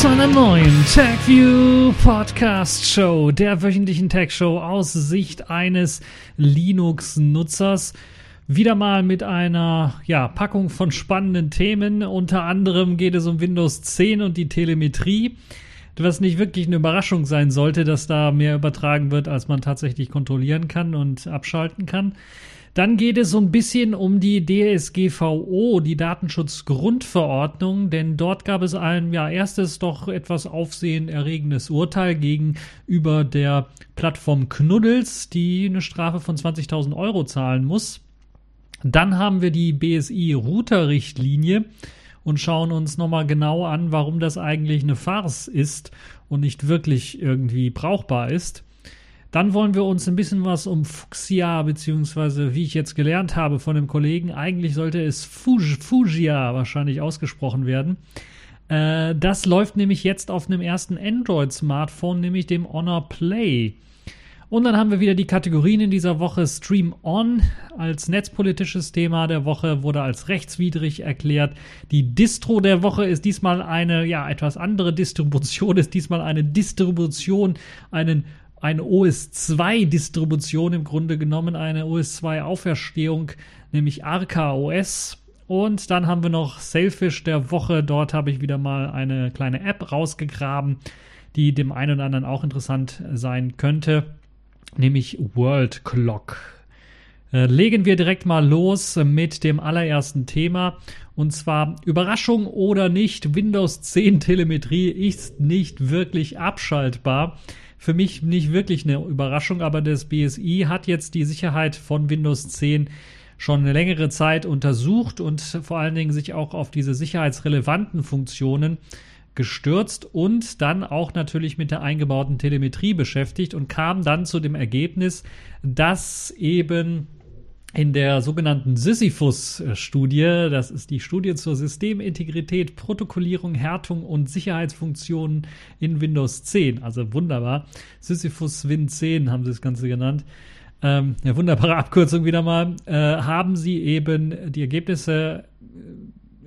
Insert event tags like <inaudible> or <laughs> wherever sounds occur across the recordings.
zu einer neuen TechView Podcast Show, der wöchentlichen Tech Show aus Sicht eines Linux-Nutzers. Wieder mal mit einer ja, Packung von spannenden Themen. Unter anderem geht es um Windows 10 und die Telemetrie, was nicht wirklich eine Überraschung sein sollte, dass da mehr übertragen wird, als man tatsächlich kontrollieren kann und abschalten kann. Dann geht es so ein bisschen um die DSGVO, die Datenschutzgrundverordnung, denn dort gab es ein ja erstes doch etwas aufsehenerregendes Urteil gegenüber der Plattform Knuddels, die eine Strafe von 20.000 Euro zahlen muss. Dann haben wir die BSI-Router-Richtlinie und schauen uns nochmal genau an, warum das eigentlich eine Farce ist und nicht wirklich irgendwie brauchbar ist. Dann wollen wir uns ein bisschen was um Fuchsia, beziehungsweise wie ich jetzt gelernt habe von dem Kollegen, eigentlich sollte es Fuj wahrscheinlich ausgesprochen werden. Äh, das läuft nämlich jetzt auf einem ersten Android-Smartphone, nämlich dem Honor Play. Und dann haben wir wieder die Kategorien in dieser Woche. Stream On als netzpolitisches Thema der Woche wurde als rechtswidrig erklärt. Die Distro der Woche ist diesmal eine, ja, etwas andere Distribution, <laughs> ist diesmal eine Distribution, einen eine OS2-Distribution im Grunde genommen, eine OS2-Auferstehung, nämlich Arca OS. Und dann haben wir noch Sailfish der Woche. Dort habe ich wieder mal eine kleine App rausgegraben, die dem einen oder anderen auch interessant sein könnte, nämlich World Clock. Äh, legen wir direkt mal los mit dem allerersten Thema. Und zwar Überraschung oder nicht, Windows 10 Telemetrie ist nicht wirklich abschaltbar für mich nicht wirklich eine Überraschung, aber das BSI hat jetzt die Sicherheit von Windows 10 schon eine längere Zeit untersucht und vor allen Dingen sich auch auf diese sicherheitsrelevanten Funktionen gestürzt und dann auch natürlich mit der eingebauten Telemetrie beschäftigt und kam dann zu dem Ergebnis, dass eben in der sogenannten Sisyphus-Studie, das ist die Studie zur Systemintegrität, Protokollierung, Härtung und Sicherheitsfunktionen in Windows 10. Also wunderbar. Sisyphus Win 10 haben sie das Ganze genannt. Ähm, eine wunderbare Abkürzung wieder mal. Äh, haben sie eben die Ergebnisse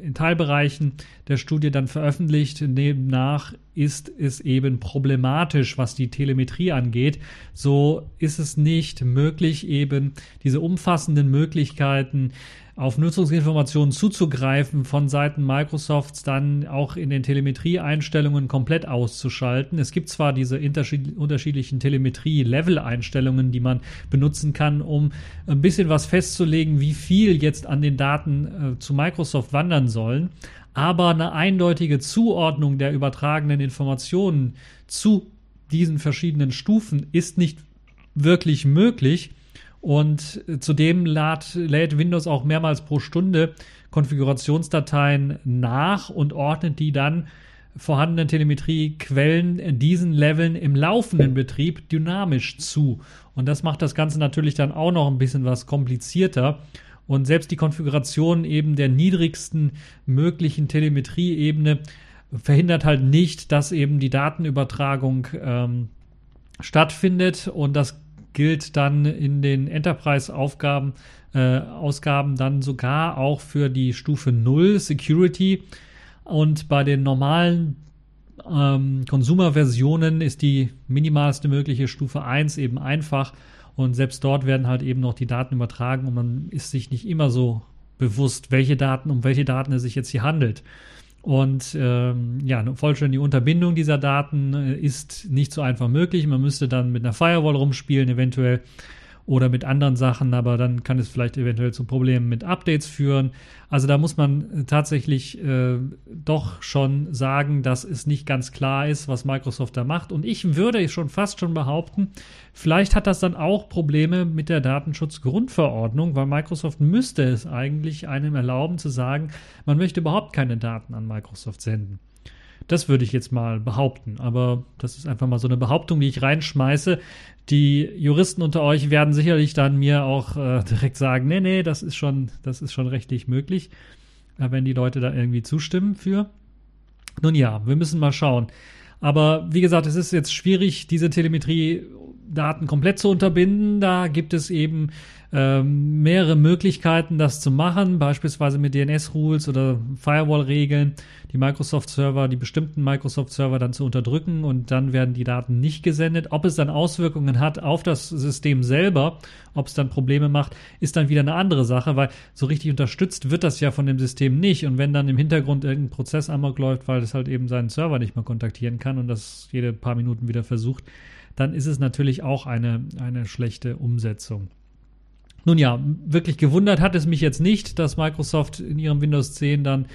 in Teilbereichen der Studie dann veröffentlicht. Demnach ist es eben problematisch, was die Telemetrie angeht. So ist es nicht möglich, eben diese umfassenden Möglichkeiten auf Nutzungsinformationen zuzugreifen von Seiten Microsofts dann auch in den Telemetrieeinstellungen komplett auszuschalten. Es gibt zwar diese unterschiedlichen Telemetrie-Level-Einstellungen, die man benutzen kann, um ein bisschen was festzulegen, wie viel jetzt an den Daten äh, zu Microsoft wandern sollen, aber eine eindeutige Zuordnung der übertragenen Informationen zu diesen verschiedenen Stufen ist nicht wirklich möglich. Und zudem lädt, lädt Windows auch mehrmals pro Stunde Konfigurationsdateien nach und ordnet die dann vorhandenen Telemetriequellen diesen Leveln im laufenden Betrieb dynamisch zu. Und das macht das Ganze natürlich dann auch noch ein bisschen was komplizierter. Und selbst die Konfiguration eben der niedrigsten möglichen Telemetrieebene verhindert halt nicht, dass eben die Datenübertragung ähm, stattfindet. Und das gilt dann in den Enterprise-Aufgaben, äh, Ausgaben dann sogar auch für die Stufe 0 Security. Und bei den normalen ähm, Consumer-Versionen ist die minimalste mögliche Stufe 1 eben einfach. Und selbst dort werden halt eben noch die Daten übertragen und man ist sich nicht immer so bewusst, welche Daten, um welche Daten es sich jetzt hier handelt. Und ähm, ja, eine vollständige Unterbindung dieser Daten äh, ist nicht so einfach möglich. Man müsste dann mit einer Firewall rumspielen, eventuell oder mit anderen Sachen, aber dann kann es vielleicht eventuell zu Problemen mit Updates führen. Also da muss man äh, tatsächlich äh, doch schon sagen, dass es nicht ganz klar ist, was Microsoft da macht. Und ich würde schon fast schon behaupten, vielleicht hat das dann auch Probleme mit der Datenschutzgrundverordnung, weil Microsoft müsste es eigentlich einem erlauben zu sagen, man möchte überhaupt keine Daten an Microsoft senden. Das würde ich jetzt mal behaupten. Aber das ist einfach mal so eine Behauptung, die ich reinschmeiße. Die Juristen unter euch werden sicherlich dann mir auch äh, <laughs> direkt sagen, nee, nee, das ist schon, das ist schon rechtlich möglich, äh, wenn die Leute da irgendwie zustimmen für. Nun ja, wir müssen mal schauen. Aber wie gesagt, es ist jetzt schwierig, diese Telemetrie Daten komplett zu unterbinden. Da gibt es eben ähm, mehrere Möglichkeiten, das zu machen, beispielsweise mit DNS-Rules oder Firewall-Regeln, die Microsoft-Server, die bestimmten Microsoft-Server dann zu unterdrücken und dann werden die Daten nicht gesendet. Ob es dann Auswirkungen hat auf das System selber, ob es dann Probleme macht, ist dann wieder eine andere Sache, weil so richtig unterstützt wird das ja von dem System nicht. Und wenn dann im Hintergrund irgendein Prozess amok läuft, weil es halt eben seinen Server nicht mehr kontaktieren kann und das jede paar Minuten wieder versucht, dann ist es natürlich auch eine, eine schlechte Umsetzung. Nun ja, wirklich gewundert hat es mich jetzt nicht, dass Microsoft in ihrem Windows 10 dann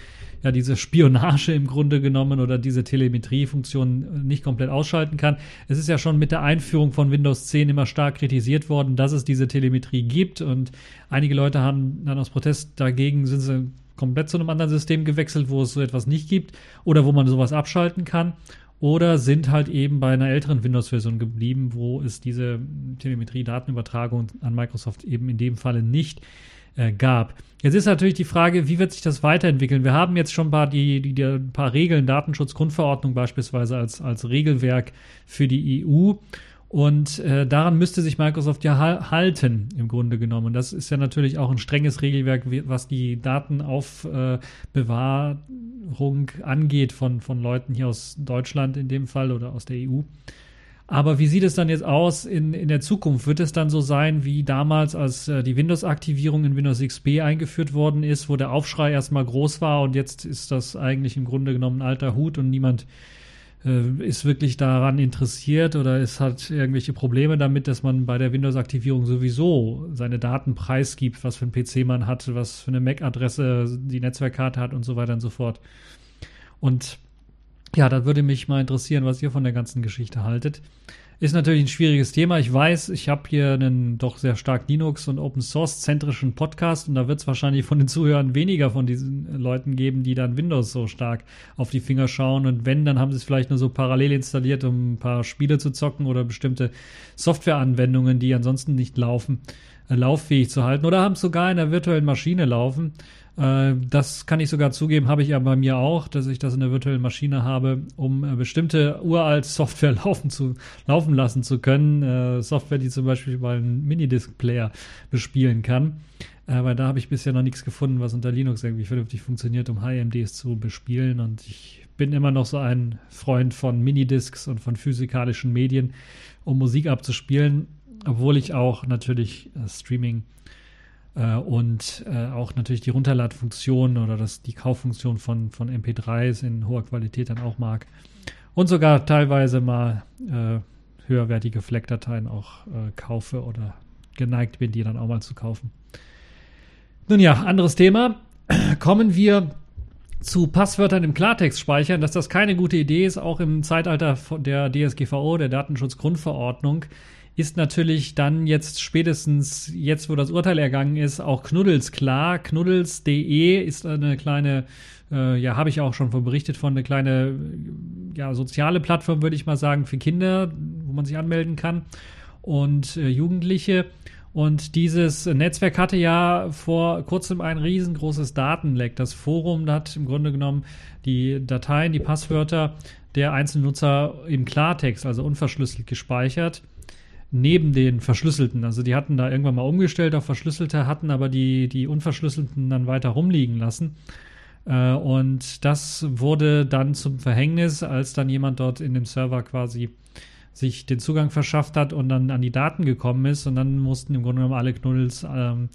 ja diese Spionage im Grunde genommen oder diese Telemetriefunktion nicht komplett ausschalten kann. Es ist ja schon mit der Einführung von Windows 10 immer stark kritisiert worden, dass es diese Telemetrie gibt und einige Leute haben dann aus Protest dagegen sind sie komplett zu einem anderen System gewechselt, wo es so etwas nicht gibt oder wo man sowas abschalten kann oder sind halt eben bei einer älteren Windows-Version geblieben, wo es diese Telemetrie-Datenübertragung an Microsoft eben in dem Falle nicht äh, gab. Jetzt ist natürlich die Frage, wie wird sich das weiterentwickeln? Wir haben jetzt schon ein paar, die, die, die ein paar Regeln, Datenschutzgrundverordnung beispielsweise als, als Regelwerk für die EU. Und äh, daran müsste sich Microsoft ja halten, im Grunde genommen. Das ist ja natürlich auch ein strenges Regelwerk, was die Datenaufbewahrung angeht von, von Leuten hier aus Deutschland in dem Fall oder aus der EU. Aber wie sieht es dann jetzt aus in, in der Zukunft? Wird es dann so sein wie damals, als äh, die Windows-Aktivierung in Windows XP eingeführt worden ist, wo der Aufschrei erstmal groß war und jetzt ist das eigentlich im Grunde genommen ein alter Hut und niemand äh, ist wirklich daran interessiert oder es hat irgendwelche Probleme damit, dass man bei der Windows-Aktivierung sowieso seine Daten preisgibt, was für ein PC man hat, was für eine MAC-Adresse die Netzwerkkarte hat und so weiter und so fort. Und ja, da würde mich mal interessieren, was ihr von der ganzen Geschichte haltet. Ist natürlich ein schwieriges Thema. Ich weiß, ich habe hier einen doch sehr stark Linux- und Open-Source-zentrischen Podcast und da wird es wahrscheinlich von den Zuhörern weniger von diesen Leuten geben, die dann Windows so stark auf die Finger schauen. Und wenn, dann haben sie es vielleicht nur so parallel installiert, um ein paar Spiele zu zocken oder bestimmte Softwareanwendungen, die ansonsten nicht laufen, äh, lauffähig zu halten oder haben es sogar in der virtuellen Maschine laufen. Äh, das kann ich sogar zugeben, habe ich ja bei mir auch, dass ich das in der virtuellen Maschine habe, um äh, bestimmte uralt Software <laughs> laufen zu laufen lassen zu können. Äh, Software, die zum Beispiel über einen Minidisc-Player bespielen kann. weil da habe ich bisher noch nichts gefunden, was unter Linux irgendwie vernünftig funktioniert, um HMDs zu bespielen. Und ich bin immer noch so ein Freund von Minidiscs und von physikalischen Medien, um Musik abzuspielen, obwohl ich auch natürlich Streaming äh, und äh, auch natürlich die Runterladfunktion oder das, die Kauffunktion von, von MP3s in hoher Qualität dann auch mag. Und sogar teilweise mal äh, höherwertige FLAC-Dateien auch äh, kaufe oder geneigt bin, die dann auch mal zu kaufen. Nun ja, anderes Thema. <clears throat> Kommen wir zu Passwörtern im Klartext speichern, dass das keine gute Idee ist, auch im Zeitalter der DSGVO, der Datenschutzgrundverordnung ist natürlich dann jetzt spätestens jetzt, wo das Urteil ergangen ist, auch Knuddels klar. Knuddels.de ist eine kleine, äh, ja, habe ich auch schon berichtet von, eine kleine, ja, soziale Plattform, würde ich mal sagen, für Kinder, wo man sich anmelden kann und äh, Jugendliche. Und dieses Netzwerk hatte ja vor kurzem ein riesengroßes Datenleck. Das Forum hat im Grunde genommen die Dateien, die Passwörter der einzelnen Nutzer im Klartext, also unverschlüsselt gespeichert neben den verschlüsselten. Also die hatten da irgendwann mal umgestellt auf verschlüsselte, hatten aber die, die unverschlüsselten dann weiter rumliegen lassen. Äh, und das wurde dann zum Verhängnis, als dann jemand dort in dem Server quasi sich den Zugang verschafft hat und dann an die Daten gekommen ist. Und dann mussten im Grunde genommen alle Knuddels ähm,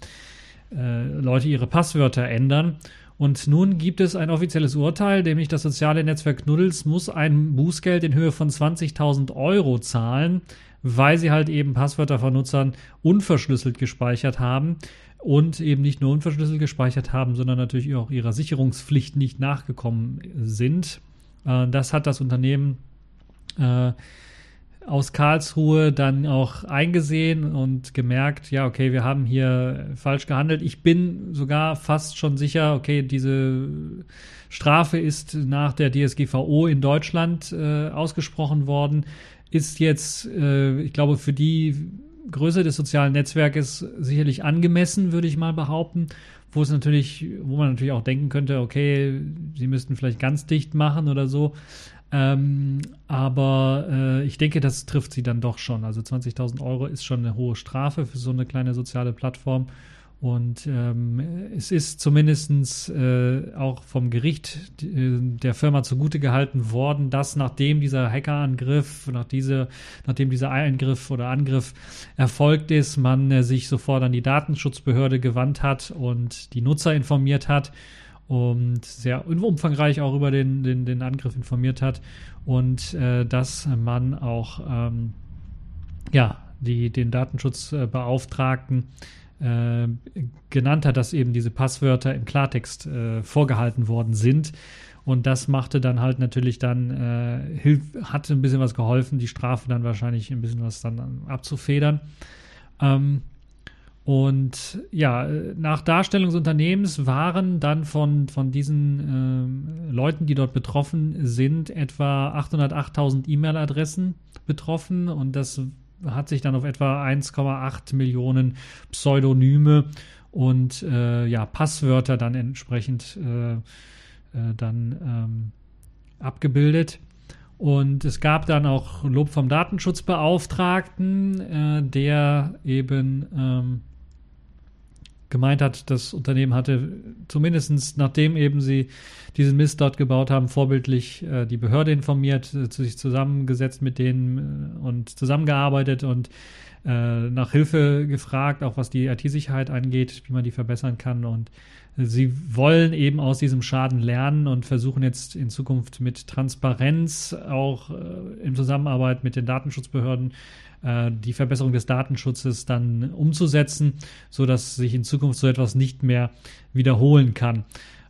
äh, Leute ihre Passwörter ändern. Und nun gibt es ein offizielles Urteil, nämlich das soziale Netzwerk Knuddels muss ein Bußgeld in Höhe von 20.000 Euro zahlen, weil sie halt eben Passwörter von Nutzern unverschlüsselt gespeichert haben und eben nicht nur unverschlüsselt gespeichert haben, sondern natürlich auch ihrer Sicherungspflicht nicht nachgekommen sind. Äh, das hat das Unternehmen äh, aus Karlsruhe dann auch eingesehen und gemerkt, ja, okay, wir haben hier falsch gehandelt. Ich bin sogar fast schon sicher, okay, diese Strafe ist nach der DSGVO in Deutschland äh, ausgesprochen worden ist jetzt, äh, ich glaube, für die Größe des sozialen Netzwerkes sicherlich angemessen, würde ich mal behaupten. Wo es natürlich, wo man natürlich auch denken könnte, okay, sie müssten vielleicht ganz dicht machen oder so. Ähm, aber äh, ich denke, das trifft sie dann doch schon. Also 20.000 Euro ist schon eine hohe Strafe für so eine kleine soziale Plattform. Und ähm, es ist zumindest äh, auch vom Gericht äh, der Firma zugute gehalten worden, dass nachdem dieser Hackerangriff, nach diese, nachdem dieser Eingriff oder Angriff erfolgt ist, man äh, sich sofort an die Datenschutzbehörde gewandt hat und die Nutzer informiert hat und sehr umfangreich auch über den, den, den Angriff informiert hat und äh, dass man auch ähm, ja, die, den Datenschutzbeauftragten äh, genannt hat, dass eben diese Passwörter im Klartext äh, vorgehalten worden sind. Und das machte dann halt natürlich dann, äh, hilf, hatte ein bisschen was geholfen, die Strafe dann wahrscheinlich ein bisschen was dann abzufedern. Ähm, und ja, nach Darstellung des Unternehmens waren dann von, von diesen äh, Leuten, die dort betroffen sind, etwa 808.000 E-Mail-Adressen betroffen. Und das hat sich dann auf etwa 1,8 Millionen Pseudonyme und äh, ja, Passwörter dann entsprechend äh, äh, dann ähm, abgebildet. Und es gab dann auch Lob vom Datenschutzbeauftragten, äh, der eben ähm, gemeint hat, das Unternehmen hatte zumindest nachdem eben sie diesen Mist dort gebaut haben, vorbildlich äh, die Behörde informiert, äh, sich zusammengesetzt mit denen äh, und zusammengearbeitet und äh, nach Hilfe gefragt, auch was die IT-Sicherheit angeht, wie man die verbessern kann. Und sie wollen eben aus diesem Schaden lernen und versuchen jetzt in Zukunft mit Transparenz auch äh, in Zusammenarbeit mit den Datenschutzbehörden äh, die Verbesserung des Datenschutzes dann umzusetzen, sodass sich in Zukunft so etwas nicht mehr wiederholen kann.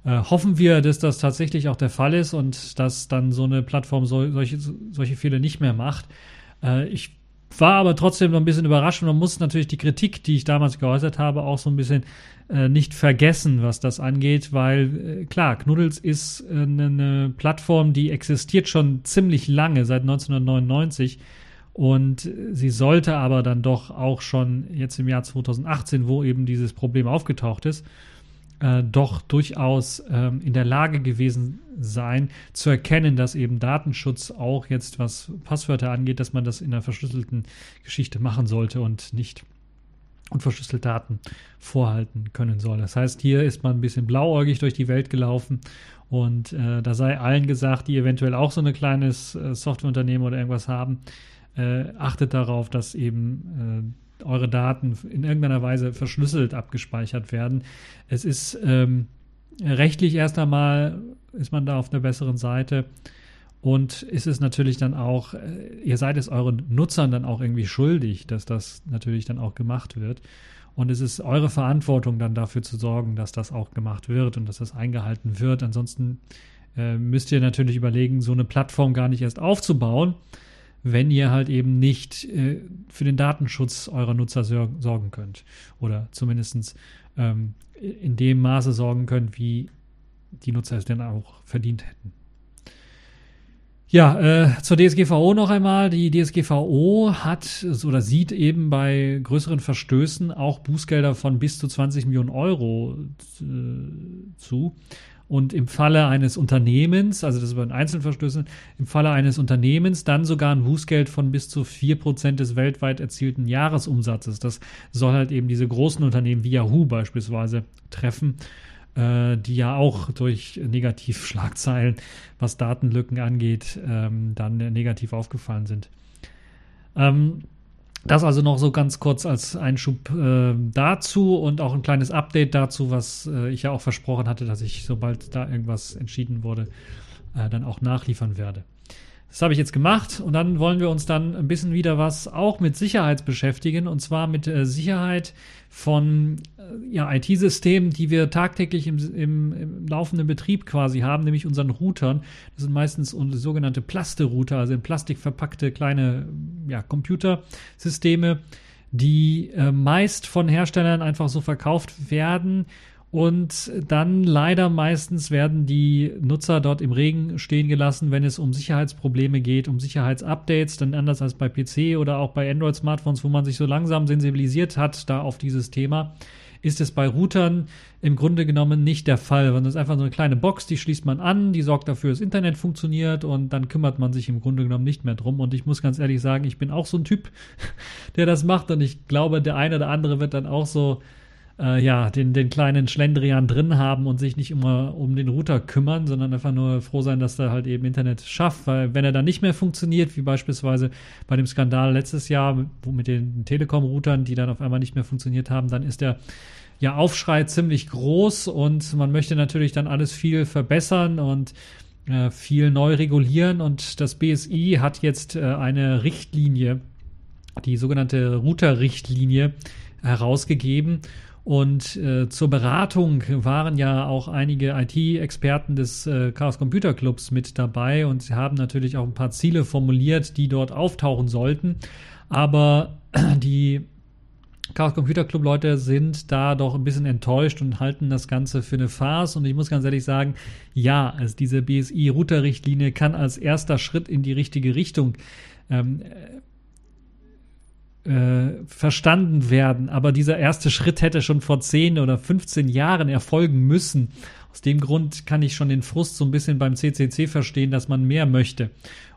Äh, hoffen wir, dass das tatsächlich auch der Fall ist und dass dann so eine Plattform so, solche, solche Fehler nicht mehr macht. Äh, ich war aber trotzdem noch ein bisschen überrascht und man muss natürlich die Kritik, die ich damals geäußert habe, auch so ein bisschen äh, nicht vergessen, was das angeht, weil äh, klar, Knuddels ist äh, eine Plattform, die existiert schon ziemlich lange, seit 1999 und sie sollte aber dann doch auch schon jetzt im Jahr 2018, wo eben dieses Problem aufgetaucht ist, äh, doch durchaus ähm, in der Lage gewesen sein, zu erkennen, dass eben Datenschutz auch jetzt, was Passwörter angeht, dass man das in einer verschlüsselten Geschichte machen sollte und nicht unverschlüsselte Daten vorhalten können soll. Das heißt, hier ist man ein bisschen blauäugig durch die Welt gelaufen und äh, da sei allen gesagt, die eventuell auch so ein kleines äh, Softwareunternehmen oder irgendwas haben, äh, achtet darauf, dass eben äh, eure Daten in irgendeiner Weise verschlüsselt abgespeichert werden. Es ist ähm, rechtlich erst einmal, ist man da auf der besseren Seite. Und ist es natürlich dann auch, äh, ihr seid es euren Nutzern dann auch irgendwie schuldig, dass das natürlich dann auch gemacht wird. Und es ist eure Verantwortung dann dafür zu sorgen, dass das auch gemacht wird und dass das eingehalten wird. Ansonsten äh, müsst ihr natürlich überlegen, so eine Plattform gar nicht erst aufzubauen, wenn ihr halt eben nicht äh, für den Datenschutz eurer Nutzer sorgen könnt. Oder zumindest ähm, in dem Maße sorgen könnt, wie die Nutzer es denn auch verdient hätten. Ja, äh, zur DSGVO noch einmal. Die DSGVO hat oder sieht eben bei größeren Verstößen auch Bußgelder von bis zu 20 Millionen Euro äh, zu. Und im Falle eines Unternehmens, also das ist bei den Einzelverstößen, im Falle eines Unternehmens dann sogar ein Bußgeld von bis zu 4% des weltweit erzielten Jahresumsatzes. Das soll halt eben diese großen Unternehmen wie Yahoo beispielsweise treffen, äh, die ja auch durch Negativschlagzeilen, was Datenlücken angeht, ähm, dann negativ aufgefallen sind. Ähm, das also noch so ganz kurz als Einschub äh, dazu und auch ein kleines Update dazu, was äh, ich ja auch versprochen hatte, dass ich, sobald da irgendwas entschieden wurde, äh, dann auch nachliefern werde. Das habe ich jetzt gemacht und dann wollen wir uns dann ein bisschen wieder was auch mit Sicherheit beschäftigen und zwar mit äh, Sicherheit von äh, ja, IT-Systemen, die wir tagtäglich im, im, im, laufenden Betrieb quasi haben, nämlich unseren Routern. Das sind meistens sogenannte Plaste-Router, also in Plastik verpackte kleine ja, Computersysteme, die äh, meist von Herstellern einfach so verkauft werden und dann leider meistens werden die Nutzer dort im Regen stehen gelassen, wenn es um Sicherheitsprobleme geht, um Sicherheitsupdates, dann anders als bei PC oder auch bei Android-Smartphones, wo man sich so langsam sensibilisiert hat da auf dieses Thema, ist es bei Routern im Grunde genommen nicht der Fall, sondern es ist einfach so eine kleine Box, die schließt man an, die sorgt dafür, dass Internet funktioniert und dann kümmert man sich im Grunde genommen nicht mehr drum. Und ich muss ganz ehrlich sagen, ich bin auch so ein Typ, <laughs> der das macht. Und ich glaube, der eine oder andere wird dann auch so äh, ja, den, den kleinen Schlendrian drin haben und sich nicht immer um den Router kümmern, sondern einfach nur froh sein, dass er halt eben Internet schafft, weil wenn er dann nicht mehr funktioniert, wie beispielsweise bei dem Skandal letztes Jahr wo mit den Telekom-Routern, die dann auf einmal nicht mehr funktioniert haben, dann ist der ja, Aufschrei ziemlich groß und man möchte natürlich dann alles viel verbessern und äh, viel neu regulieren. Und das BSI hat jetzt äh, eine Richtlinie, die sogenannte Router-Richtlinie herausgegeben und äh, zur Beratung waren ja auch einige IT-Experten des äh, Chaos Computer Clubs mit dabei und sie haben natürlich auch ein paar Ziele formuliert, die dort auftauchen sollten. Aber <clears throat> die Chaos Computer Club Leute sind da doch ein bisschen enttäuscht und halten das Ganze für eine Farce. Und ich muss ganz ehrlich sagen, ja, also diese BSI-Router-Richtlinie kann als erster Schritt in die richtige Richtung ähm, äh, verstanden werden. Aber dieser erste Schritt hätte schon vor 10 oder 15 Jahren erfolgen müssen. Aus dem Grund kann ich schon den Frust so ein bisschen beim CCC verstehen, dass man mehr möchte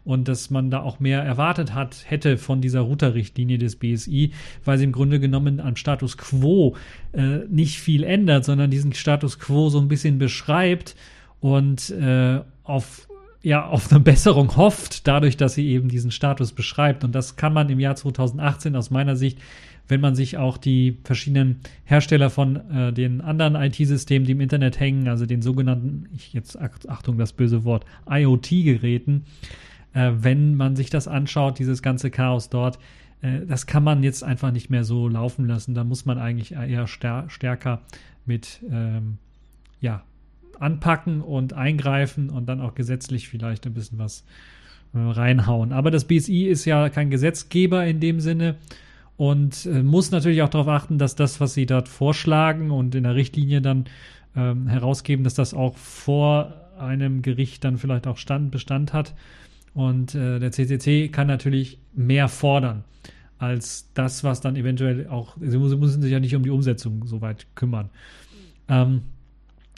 und dass man da auch mehr erwartet hat, hätte von dieser Router-Richtlinie des BSI, weil sie im Grunde genommen am Status quo äh, nicht viel ändert, sondern diesen Status quo so ein bisschen beschreibt und äh, auf ja auf eine Besserung hofft, dadurch, dass sie eben diesen Status beschreibt. Und das kann man im Jahr 2018 aus meiner Sicht, wenn man sich auch die verschiedenen Hersteller von äh, den anderen IT-Systemen, die im Internet hängen, also den sogenannten, ich jetzt Achtung, das böse Wort, IoT-Geräten, äh, wenn man sich das anschaut, dieses ganze Chaos dort, äh, das kann man jetzt einfach nicht mehr so laufen lassen. Da muss man eigentlich eher stärker mit ähm, ja, anpacken und eingreifen und dann auch gesetzlich vielleicht ein bisschen was äh, reinhauen. Aber das BSI ist ja kein Gesetzgeber in dem Sinne und äh, muss natürlich auch darauf achten, dass das, was sie dort vorschlagen und in der Richtlinie dann ähm, herausgeben, dass das auch vor einem Gericht dann vielleicht auch Stand, Bestand hat. Und äh, der CCC kann natürlich mehr fordern als das, was dann eventuell auch, sie müssen sich ja nicht um die Umsetzung so weit kümmern. Ähm,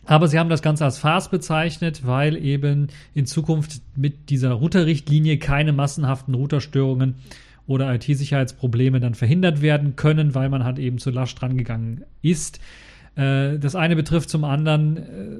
aber sie haben das Ganze als Farce bezeichnet, weil eben in Zukunft mit dieser Routerrichtlinie keine massenhaften Routerstörungen oder IT-Sicherheitsprobleme dann verhindert werden können, weil man halt eben zu lasch dran gegangen ist. Äh, das eine betrifft zum anderen äh,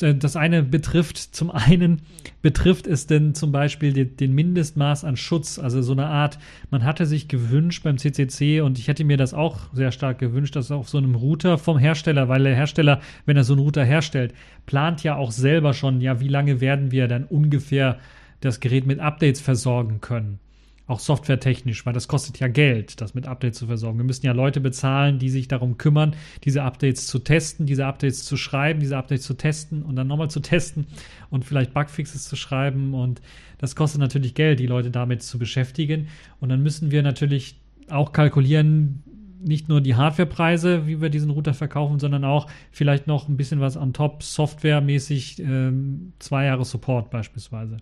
äh, das eine betrifft, zum einen betrifft es denn zum Beispiel den, den, Mindestmaß an Schutz, also so eine Art, man hatte sich gewünscht beim CCC und ich hätte mir das auch sehr stark gewünscht, dass auf so einem Router vom Hersteller, weil der Hersteller, wenn er so einen Router herstellt, plant ja auch selber schon, ja, wie lange werden wir dann ungefähr das Gerät mit Updates versorgen können auch softwaretechnisch, weil das kostet ja Geld, das mit Updates zu versorgen. Wir müssen ja Leute bezahlen, die sich darum kümmern, diese Updates zu testen, diese Updates zu schreiben, diese Updates zu testen und dann nochmal zu testen und vielleicht Bugfixes zu schreiben. Und das kostet natürlich Geld, die Leute damit zu beschäftigen. Und dann müssen wir natürlich auch kalkulieren, nicht nur die Hardwarepreise, wie wir diesen Router verkaufen, sondern auch vielleicht noch ein bisschen was on top, softwaremäßig, ähm, zwei Jahre Support beispielsweise.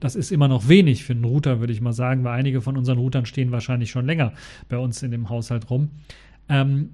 Das ist immer noch wenig für einen Router, würde ich mal sagen, weil einige von unseren Routern stehen wahrscheinlich schon länger bei uns in dem Haushalt rum. Ähm,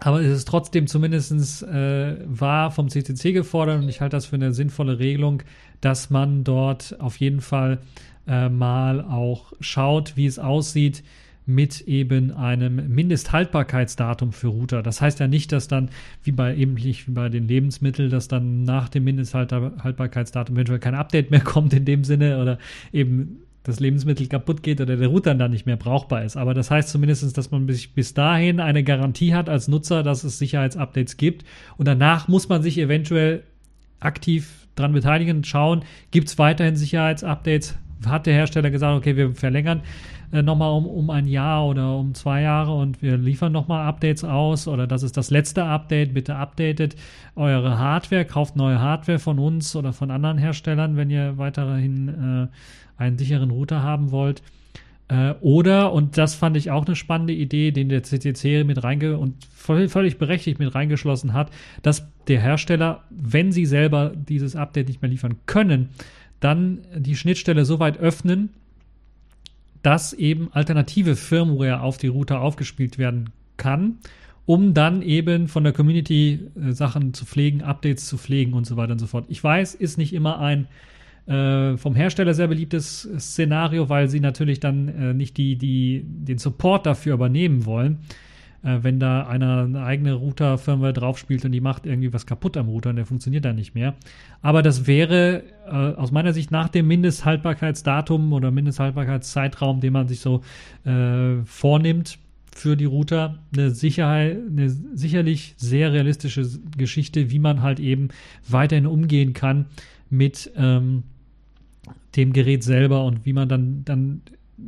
aber es ist trotzdem zumindest äh, war vom CCC gefordert und ich halte das für eine sinnvolle Regelung, dass man dort auf jeden Fall äh, mal auch schaut, wie es aussieht mit eben einem Mindesthaltbarkeitsdatum für Router. Das heißt ja nicht, dass dann, wie bei eben wie bei den Lebensmitteln, dass dann nach dem Mindesthaltbarkeitsdatum eventuell kein Update mehr <laughs> kommt in dem Sinne oder eben das Lebensmittel kaputt geht oder der Router dann nicht mehr brauchbar ist. Aber das heißt zumindest, dass man bis, bis dahin eine Garantie hat als Nutzer, dass es Sicherheitsupdates gibt. Und danach muss man sich eventuell aktiv dran beteiligen und schauen, gibt es weiterhin Sicherheitsupdates? Hat der Hersteller gesagt, okay, wir verlängern äh, nochmal um, um ein Jahr oder um zwei Jahre und wir liefern nochmal Updates aus oder das ist das letzte Update. Bitte updatet eure Hardware, kauft neue Hardware von uns oder von anderen Herstellern, wenn ihr weiterhin äh, einen sicheren Router haben wollt. Äh, oder, und das fand ich auch eine spannende Idee, den der CCC mit reinge und völlig berechtigt mit reingeschlossen hat, dass der Hersteller, wenn sie selber dieses Update nicht mehr liefern können, dann die Schnittstelle so weit öffnen, dass eben alternative Firmware auf die Router aufgespielt werden kann um dann eben von der Community äh, Sachen zu pflegen, Updates zu pflegen und so weiter und so fort. Ich weiß, ist nicht immer ein äh, vom Hersteller sehr beliebtes Szenario, weil sie natürlich dann äh, nicht die, die, den Support dafür übernehmen wollen. Äh, wenn da einer eine eigene Router-Firmware draufspielt und die macht irgendwie was kaputt am Router und der funktioniert dann nicht mehr. Aber das wäre äh, aus meiner Sicht nach dem Mindesthaltbarkeitsdatum oder Mindesthaltbarkeitszeitraum, den man sich so äh, vornimmt, für die Router eine Sicherheit, eine sicherlich sehr realistische Geschichte, wie man halt eben weiterhin umgehen kann mit ähm, dem Gerät selber und wie man dann, dann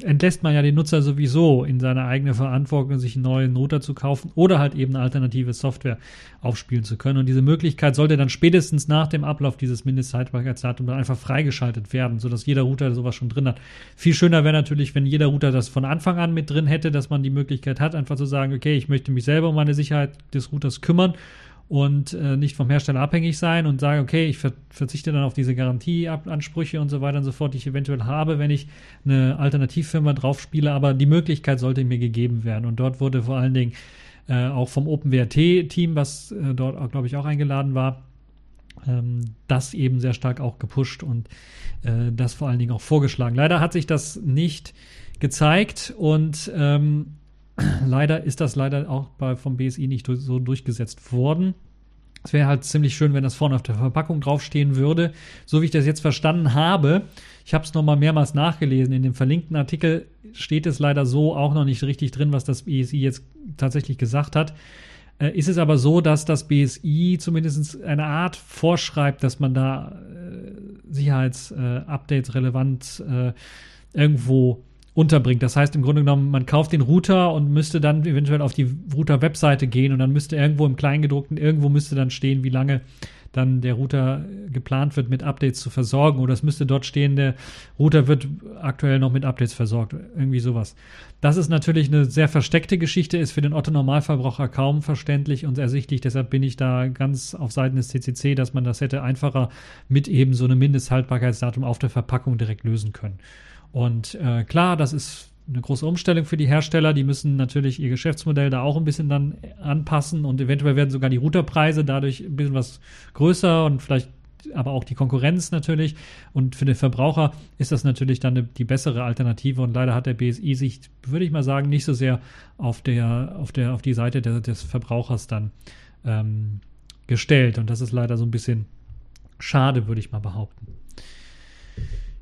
entlässt man ja den Nutzer sowieso in seine eigene Verantwortung, sich einen neuen Router zu kaufen oder halt eben eine alternative Software aufspielen zu können. Und diese Möglichkeit sollte dann spätestens nach dem Ablauf dieses Mindesthaltbarkeitsdatums dann einfach freigeschaltet werden, sodass jeder Router sowas schon drin hat. Viel schöner wäre natürlich, wenn jeder Router das von Anfang an mit drin hätte, dass man die Möglichkeit hat, einfach zu sagen, okay, ich möchte mich selber um meine Sicherheit des Routers kümmern und äh, nicht vom Hersteller abhängig sein und sage, okay, ich ver verzichte dann auf diese Garantieansprüche und so weiter und so fort, die ich eventuell habe, wenn ich eine Alternativfirma drauf spiele, aber die Möglichkeit sollte mir gegeben werden. Und dort wurde vor allen Dingen äh, auch vom OpenWrt-Team, was äh, dort, glaube ich, auch eingeladen war, ähm, das eben sehr stark auch gepusht und äh, das vor allen Dingen auch vorgeschlagen. Leider hat sich das nicht gezeigt und ähm, leider ist das leider auch bei, vom BSI nicht so durchgesetzt worden. Es wäre halt ziemlich schön, wenn das vorne auf der Verpackung draufstehen würde. So wie ich das jetzt verstanden habe, ich habe es nochmal mehrmals nachgelesen, in dem verlinkten Artikel steht es leider so auch noch nicht richtig drin, was das BSI jetzt tatsächlich gesagt hat. Äh, ist es aber so, dass das BSI zumindest eine Art vorschreibt, dass man da äh, Sicherheitsupdates äh, relevant äh, irgendwo unterbringt. Das heißt im Grunde genommen, man kauft den Router und müsste dann eventuell auf die Router-Webseite gehen und dann müsste irgendwo im Kleingedruckten, irgendwo müsste dann stehen, wie lange dann der Router geplant wird, mit Updates zu versorgen. Oder es müsste dort stehen, der Router wird aktuell noch mit Updates versorgt. Irgendwie sowas. Das ist natürlich eine sehr versteckte Geschichte, ist für den Otto-Normalverbraucher kaum verständlich und ersichtlich. Deshalb bin ich da ganz auf Seiten des CCC, dass man das hätte einfacher mit eben so einem Mindesthaltbarkeitsdatum auf der Verpackung direkt lösen können. Und äh, klar, das ist eine große Umstellung für die Hersteller. Die müssen natürlich ihr Geschäftsmodell da auch ein bisschen dann anpassen und eventuell werden sogar die Routerpreise dadurch ein bisschen was größer und vielleicht aber auch die Konkurrenz natürlich. Und für den Verbraucher ist das natürlich dann die bessere Alternative. Und leider hat der BSI sich, würde ich mal sagen, nicht so sehr auf der, auf der, auf die Seite der, des Verbrauchers dann ähm, gestellt. Und das ist leider so ein bisschen schade, würde ich mal behaupten.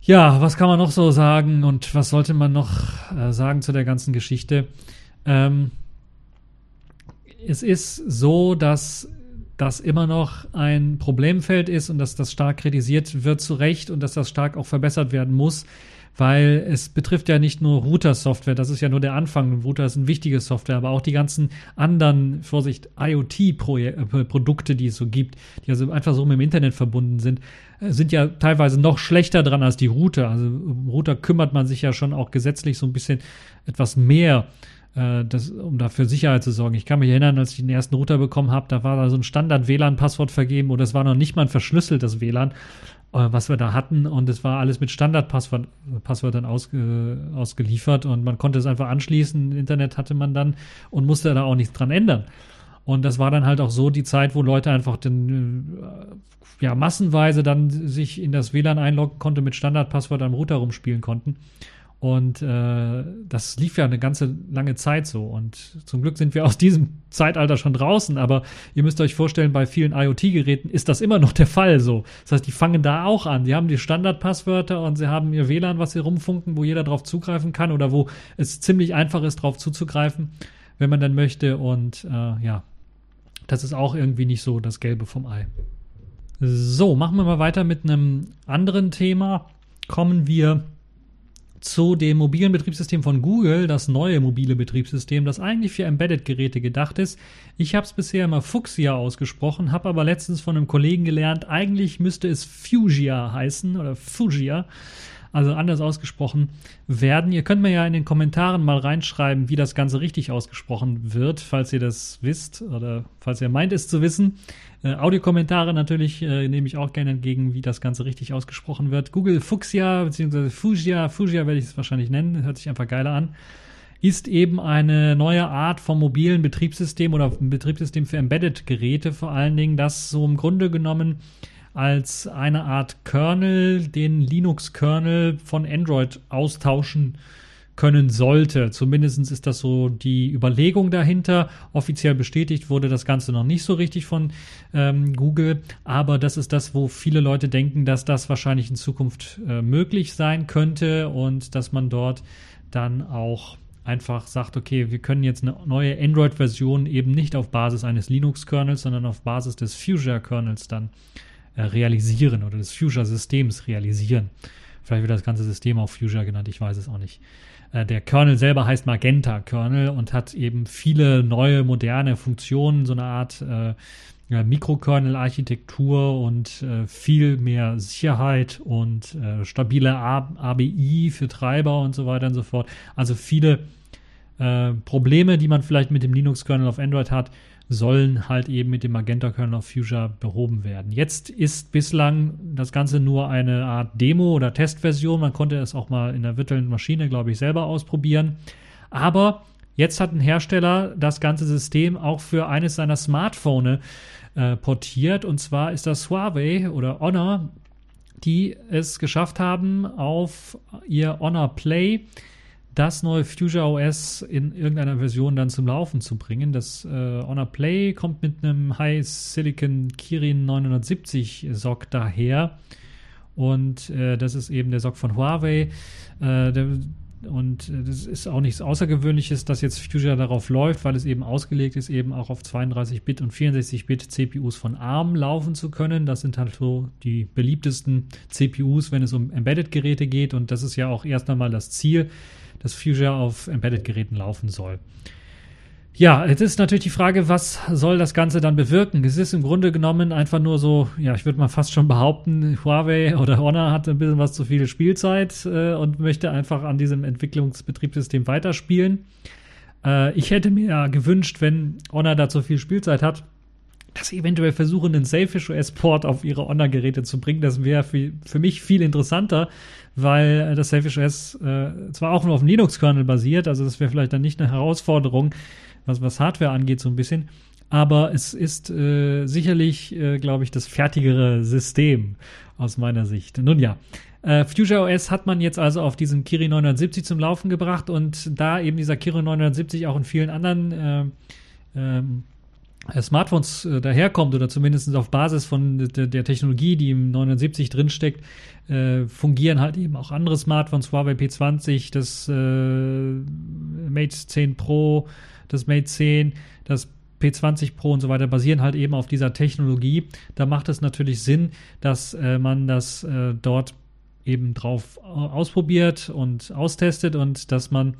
Ja, was kann man noch so sagen und was sollte man noch äh, sagen zu der ganzen Geschichte? Ähm, es ist so, dass das immer noch ein Problemfeld ist und dass das stark kritisiert wird zu Recht und dass das stark auch verbessert werden muss weil es betrifft ja nicht nur Router-Software, das ist ja nur der Anfang. Router ist ein wichtiges Software, aber auch die ganzen anderen, Vorsicht, IoT-Produkte, die es so gibt, die also einfach so mit dem Internet verbunden sind, äh, sind ja teilweise noch schlechter dran als die Router. Also um Router kümmert man sich ja schon auch gesetzlich so ein bisschen etwas mehr äh, das, um dafür Sicherheit zu sorgen. Ich kann mich erinnern, als ich den ersten Router bekommen habe, da war da so ein Standard-WLAN-Passwort vergeben oder es war noch nicht mal ein verschlüsseltes WLAN. Äh, was wir da hatten und es war alles mit Standardpasswörtern ausge, ausgeliefert und man konnte es einfach anschließen, Internet hatte man dann und musste da auch nichts dran ändern. Und das war dann halt auch so die Zeit, wo Leute einfach den, äh, ja, massenweise dann sich in das WLAN einloggen konnte, mit Standardpasswort am Router rumspielen konnten. Und äh, das lief ja eine ganze lange Zeit so. Und zum Glück sind wir aus diesem <laughs> Zeitalter schon draußen. Aber ihr müsst euch vorstellen, bei vielen IoT-Geräten ist das immer noch der Fall so. Das heißt, die fangen da auch an. Die haben die Standardpasswörter und sie haben ihr WLAN, was sie rumfunken, wo jeder drauf zugreifen kann oder wo es ziemlich einfach ist, drauf zuzugreifen, wenn man dann möchte. Und äh, ja, das ist auch irgendwie nicht so das Gelbe vom Ei. So, machen wir mal weiter mit einem anderen Thema. Kommen wir zu dem mobilen Betriebssystem von Google, das neue mobile Betriebssystem, das eigentlich für Embedded-Geräte gedacht ist. Ich habe es bisher immer Fuchsia ausgesprochen, habe aber letztens von einem Kollegen gelernt, eigentlich müsste es Fugia heißen oder Fugia also anders ausgesprochen werden. Ihr könnt mir ja in den Kommentaren mal reinschreiben, wie das Ganze richtig ausgesprochen wird, falls ihr das wisst oder falls ihr meint es zu wissen. Äh, Audiokommentare natürlich äh, nehme ich auch gerne entgegen, wie das Ganze richtig ausgesprochen wird. Google Fuchsia bzw. Fugia, Fugia werde ich es wahrscheinlich nennen, hört sich einfach geiler an. ist eben eine neue Art von mobilen Betriebssystem oder Betriebssystem für Embedded-Geräte vor allen Dingen, das so im Grunde genommen als eine Art Kernel den Linux-Kernel von Android austauschen können sollte. Zumindest ist das so die Überlegung dahinter. Offiziell bestätigt wurde das Ganze noch nicht so richtig von ähm, Google, aber das ist das, wo viele Leute denken, dass das wahrscheinlich in Zukunft äh, möglich sein könnte und dass man dort dann auch einfach sagt, okay, wir können jetzt eine neue Android-Version eben nicht auf Basis eines Linux-Kernels, sondern auf Basis des Fuchsia-Kernels dann äh, realisieren oder des Fuchsia-Systems realisieren. Vielleicht wird das ganze System auch Fuchsia genannt, ich weiß es auch nicht. Äh, der Kernel selber heißt Magenta Kernel und hat eben viele neue, moderne Funktionen, so eine Art äh, Mikrokernel-Architektur und äh, viel mehr Sicherheit und äh, stabile A ABI für Treiber und so weiter und so fort. Also viele äh, Probleme, die man vielleicht mit dem Linux-Kernel auf Android hat, sollen halt eben mit dem Magenta-Kernel auf Fuchsia behoben werden. Jetzt ist bislang das Ganze nur eine Art Demo- oder Testversion. Man konnte es auch mal in der virtuellen Maschine, glaube ich, selber ausprobieren. Aber jetzt hat ein Hersteller das ganze System auch für eines seiner Smartphones äh, portiert. Und zwar ist das Huawei oder Honor, die es geschafft haben, auf ihr Honor Play das neue Future OS in irgendeiner Version dann zum Laufen zu bringen. Das äh, Honor Play kommt mit einem High Silicon Kirin 970 SOC daher. Und äh, das ist eben der SOC von Huawei. Äh, der, und das ist auch nichts Außergewöhnliches, dass jetzt Fuchsia darauf läuft, weil es eben ausgelegt ist, eben auch auf 32-Bit und 64-Bit CPUs von ARM laufen zu können. Das sind halt so die beliebtesten CPUs, wenn es um Embedded-Geräte geht. Und das ist ja auch erst einmal das Ziel, dass Fuchsia auf Embedded-Geräten laufen soll. Ja, jetzt ist natürlich die Frage, was soll das Ganze dann bewirken? Es ist im Grunde genommen einfach nur so, ja, ich würde mal fast schon behaupten, Huawei oder Honor hat ein bisschen was zu viel Spielzeit äh, und möchte einfach an diesem Entwicklungsbetriebssystem weiterspielen. Äh, ich hätte mir ja gewünscht, wenn Honor da zu viel Spielzeit hat, dass sie eventuell versuchen, einen Selfish OS-Port auf ihre Honor-Geräte zu bringen. Das wäre für, für mich viel interessanter, weil das Selfish OS äh, zwar auch nur auf dem Linux-Kernel basiert, also das wäre vielleicht dann nicht eine Herausforderung, was, was Hardware angeht, so ein bisschen. Aber es ist äh, sicherlich, äh, glaube ich, das fertigere System aus meiner Sicht. Nun ja, äh, Future OS hat man jetzt also auf diesem Kirin 970 zum Laufen gebracht und da eben dieser Kirin 970 auch in vielen anderen äh, ähm, Smartphones äh, daherkommt oder zumindest auf Basis von der, der Technologie, die im 970 drinsteckt, äh, fungieren halt eben auch andere Smartphones, Huawei P20, das äh, Mate 10 Pro, das Mate 10, das P20 Pro und so weiter basieren halt eben auf dieser Technologie. Da macht es natürlich Sinn, dass äh, man das äh, dort eben drauf ausprobiert und austestet und dass man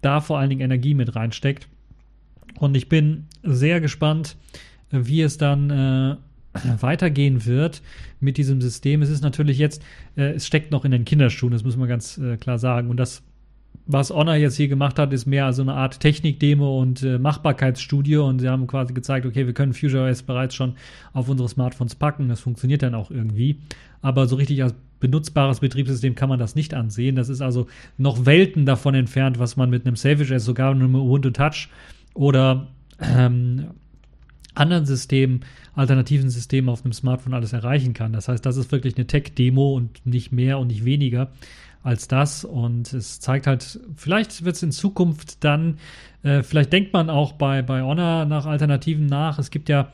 da vor allen Dingen Energie mit reinsteckt. Und ich bin sehr gespannt, wie es dann äh, <clears throat> weitergehen wird mit diesem System. Es ist natürlich jetzt, äh, es steckt noch in den Kinderschuhen, das muss man ganz äh, klar sagen. Und das, was Honor jetzt hier gemacht hat, ist mehr also eine Art Technikdemo und äh, Machbarkeitsstudie. Und sie haben quasi gezeigt, okay, wir können Fusion OS bereits schon auf unsere Smartphones packen. Das funktioniert dann auch irgendwie. Aber so richtig als benutzbares Betriebssystem kann man das nicht ansehen. Das ist also noch Welten davon entfernt, was man mit einem Selfish OS, sogar mit einem Ubuntu Touch oder ähm, anderen Systemen, alternativen Systemen auf einem Smartphone alles erreichen kann. Das heißt, das ist wirklich eine Tech-Demo und nicht mehr und nicht weniger als das. Und es zeigt halt, vielleicht wird es in Zukunft dann, äh, vielleicht denkt man auch bei, bei Honor nach Alternativen nach. Es gibt ja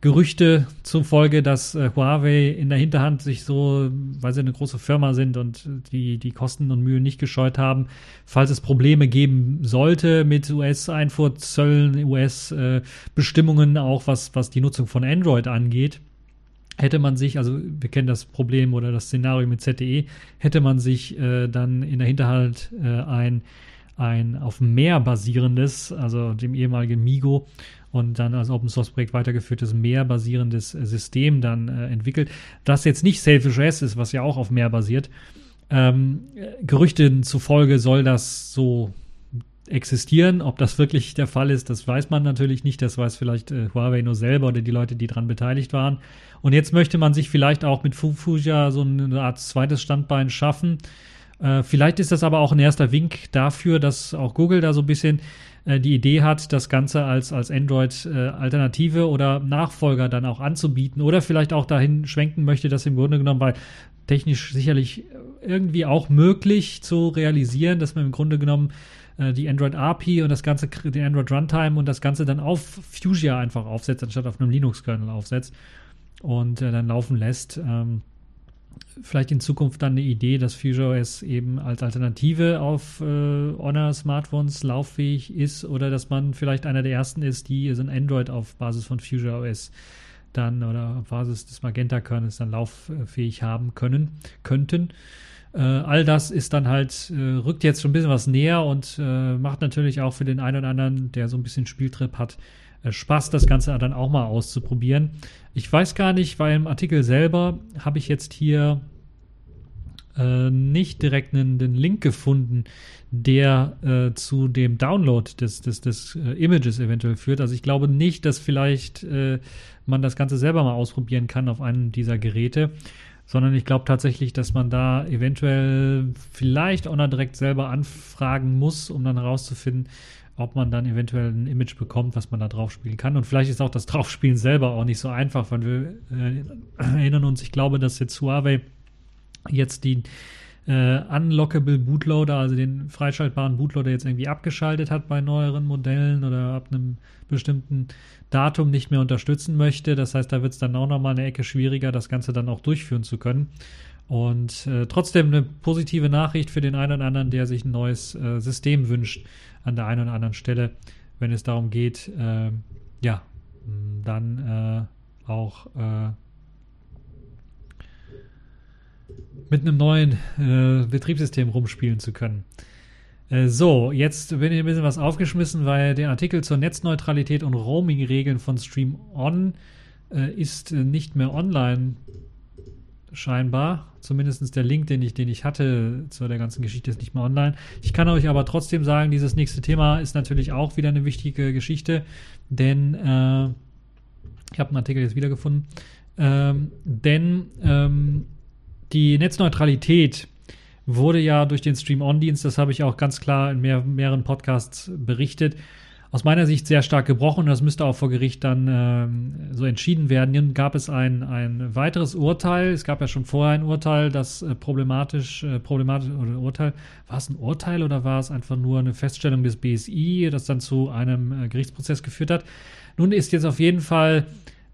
Gerüchte zufolge, dass äh, Huawei in der Hinterhand sich so, weil sie eine große Firma sind und die, die Kosten und Mühen nicht gescheut haben, falls es Probleme geben sollte mit US-Einfuhrzöllen, US-Bestimmungen, äh, auch was, was die Nutzung von Android angeht, hätte man sich, also wir kennen das Problem oder das Szenario mit ZTE, hätte man sich äh, dann in der Hinterhand äh, ein ein auf Meer basierendes, also dem ehemaligen Migo, und dann als Open Source Projekt weitergeführtes Meer basierendes äh, System dann äh, entwickelt, das jetzt nicht Selfish OS ist, was ja auch auf Meer basiert. Ähm, Gerüchten zufolge soll das so existieren. Ob das wirklich der Fall ist, das weiß man natürlich nicht. Das weiß vielleicht äh, Huawei nur selber oder die Leute, die daran beteiligt waren. Und jetzt möchte man sich vielleicht auch mit Fufuja so eine Art zweites Standbein schaffen Äh, vielleicht ist das aber auch ein erster Wink dafür, dass auch Google da so ein bisschen äh, die Idee hat, das Ganze als, als Android-Alternative äh, oder Nachfolger dann auch anzubieten oder vielleicht auch dahin schwenken möchte, dass im Grunde genommen, weil technisch sicherlich irgendwie auch möglich zu realisieren, dass man im Grunde genommen äh, die Android API und das ganze, die Android Runtime und das Ganze dann auf Fuchsia einfach aufsetzt, anstatt auf einem Linux-Kernel aufsetzt und äh, dann laufen lässt. Ähm, vielleicht in Zukunft dann eine Idee, dass FusionOS eben als Alternative auf äh, Honor-Smartphones lauffähig ist oder dass man vielleicht einer der ersten ist, die so ein Android auf Basis von FusionOS dann oder auf Basis des Magenta-Kernels dann lauffähig haben können, könnten. Äh, all das ist dann halt, äh, rückt jetzt schon ein bisschen was näher und äh, macht natürlich auch für den einen oder anderen, der so ein bisschen Spieltrip hat, Spaß, das Ganze dann auch mal auszuprobieren. Ich weiß gar nicht, weil im Artikel selber habe ich jetzt hier äh, nicht direkt einen, den Link gefunden, der äh, zu dem Download des, des, des äh, Images eventuell führt. Also ich glaube nicht, dass vielleicht äh, man das Ganze selber mal ausprobieren kann auf einem dieser Geräte, sondern ich glaube tatsächlich, dass man da eventuell vielleicht auch noch direkt selber anfragen muss, um dann herauszufinden, ob man dann eventuell ein Image bekommt, was man da drauf spielen kann. Und vielleicht ist auch das <laughs> Draufspielen selber auch nicht so einfach, weil wir äh, erinnern uns, ich glaube, dass jetzt Huawei jetzt die äh, Unlockable Bootloader, also den freischaltbaren Bootloader jetzt irgendwie abgeschaltet hat bei neueren Modellen oder ab einem bestimmten Datum nicht mehr unterstützen möchte. Das heißt, da wird es dann auch nochmal eine Ecke schwieriger, das Ganze dann auch durchführen zu können. Und äh, trotzdem eine positive Nachricht für den einen oder anderen, der sich ein neues äh, System wünscht an der einen oder anderen Stelle, wenn es darum geht, äh, ja, dann äh, auch äh, mit einem neuen äh, Betriebssystem rumspielen zu können. So, jetzt bin ich ein bisschen was aufgeschmissen, weil der Artikel zur Netzneutralität und Roaming-Regeln von Stream On ist nicht mehr online scheinbar. Zumindest der Link, den ich, den ich hatte zu der ganzen Geschichte, ist nicht mehr online. Ich kann euch aber trotzdem sagen, dieses nächste Thema ist natürlich auch wieder eine wichtige Geschichte, denn äh, ich habe einen Artikel jetzt wiedergefunden. Ähm, denn ähm, die Netzneutralität wurde ja durch den Stream-On-Dienst, das habe ich auch ganz klar in mehr, mehreren Podcasts berichtet, aus meiner Sicht sehr stark gebrochen und das müsste auch vor Gericht dann ähm, so entschieden werden. Nun gab es ein, ein weiteres Urteil. Es gab ja schon vorher ein Urteil, das äh, problematisch, äh, problematisch, oder Urteil, war es ein Urteil oder war es einfach nur eine Feststellung des BSI, das dann zu einem äh, Gerichtsprozess geführt hat? Nun ist jetzt auf jeden Fall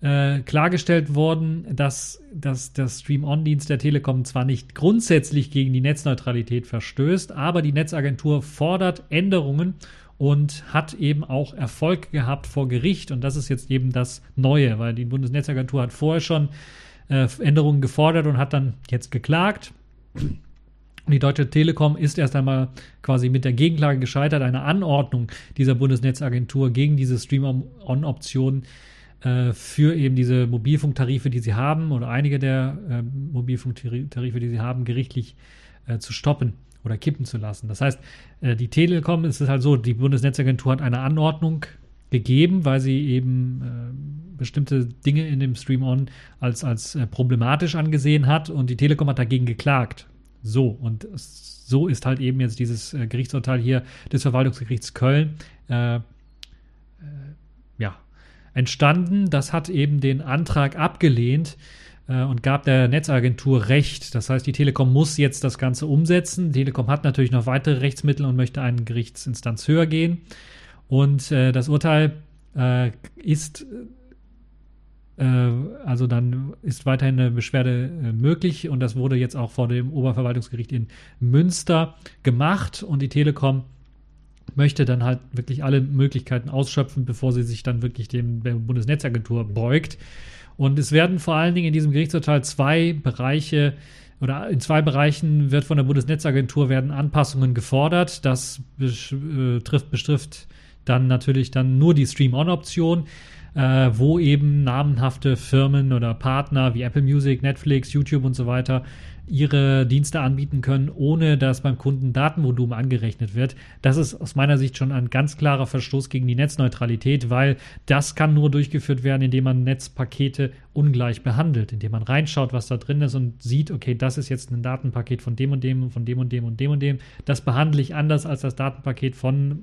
äh, klargestellt worden, dass, dass der Stream-On-Dienst der Telekom zwar nicht grundsätzlich gegen die Netzneutralität verstößt, aber die Netzagentur fordert Änderungen und hat eben auch Erfolg gehabt vor Gericht. Und das ist jetzt eben das Neue, weil die Bundesnetzagentur hat vorher schon äh, Änderungen gefordert und hat dann jetzt geklagt. Die Deutsche Telekom ist erst einmal quasi mit der Gegenklage gescheitert, eine Anordnung dieser Bundesnetzagentur gegen diese Stream-On-Option äh, für eben diese Mobilfunktarife, die sie haben, oder einige der äh, Mobilfunktarife, die sie haben, gerichtlich äh, zu stoppen oder kippen zu lassen. Das heißt, äh, die Telekom ist es halt so, die Bundesnetzagentur hat eine Anordnung gegeben, weil sie eben äh, bestimmte Dinge in dem Stream-On als, als äh, problematisch angesehen hat und die Telekom hat dagegen geklagt. So, und so ist halt eben jetzt dieses Gerichtsurteil hier des Verwaltungsgerichts Köln entstanden. Das hat eben den Antrag abgelehnt, und gab der Netzagentur Recht. Das heißt, die Telekom muss jetzt das Ganze umsetzen. Die Telekom hat natürlich noch weitere Rechtsmittel und möchte eine Gerichtsinstanz höher gehen. Und äh, das Urteil äh, ist äh, also dann ist weiterhin eine Beschwerde äh, möglich und das wurde jetzt auch vor dem Oberverwaltungsgericht in Münster gemacht und die Telekom möchte dann halt wirklich alle Möglichkeiten ausschöpfen, bevor sie sich dann wirklich dem der Bundesnetzagentur beugt. Und es werden vor allen Dingen in diesem Gerichtsurteil zwei Bereiche oder in zwei Bereichen wird von der Bundesnetzagentur werden Anpassungen gefordert. Das betrifft, betrifft dann natürlich dann nur die Stream-On-Option, äh, wo eben namenhafte Firmen oder Partner wie Apple Music, Netflix, YouTube und so weiter ihre Dienste anbieten können, ohne dass beim Kunden Datenvolumen angerechnet wird. Das ist aus meiner Sicht schon ein ganz klarer Verstoß gegen die Netzneutralität, weil das kann nur durchgeführt werden, indem man Netzpakete ungleich behandelt, indem man reinschaut, was da drin ist und sieht, okay, das ist jetzt ein Datenpaket von dem und dem, von dem und dem und dem und dem. Das behandle ich anders als das Datenpaket von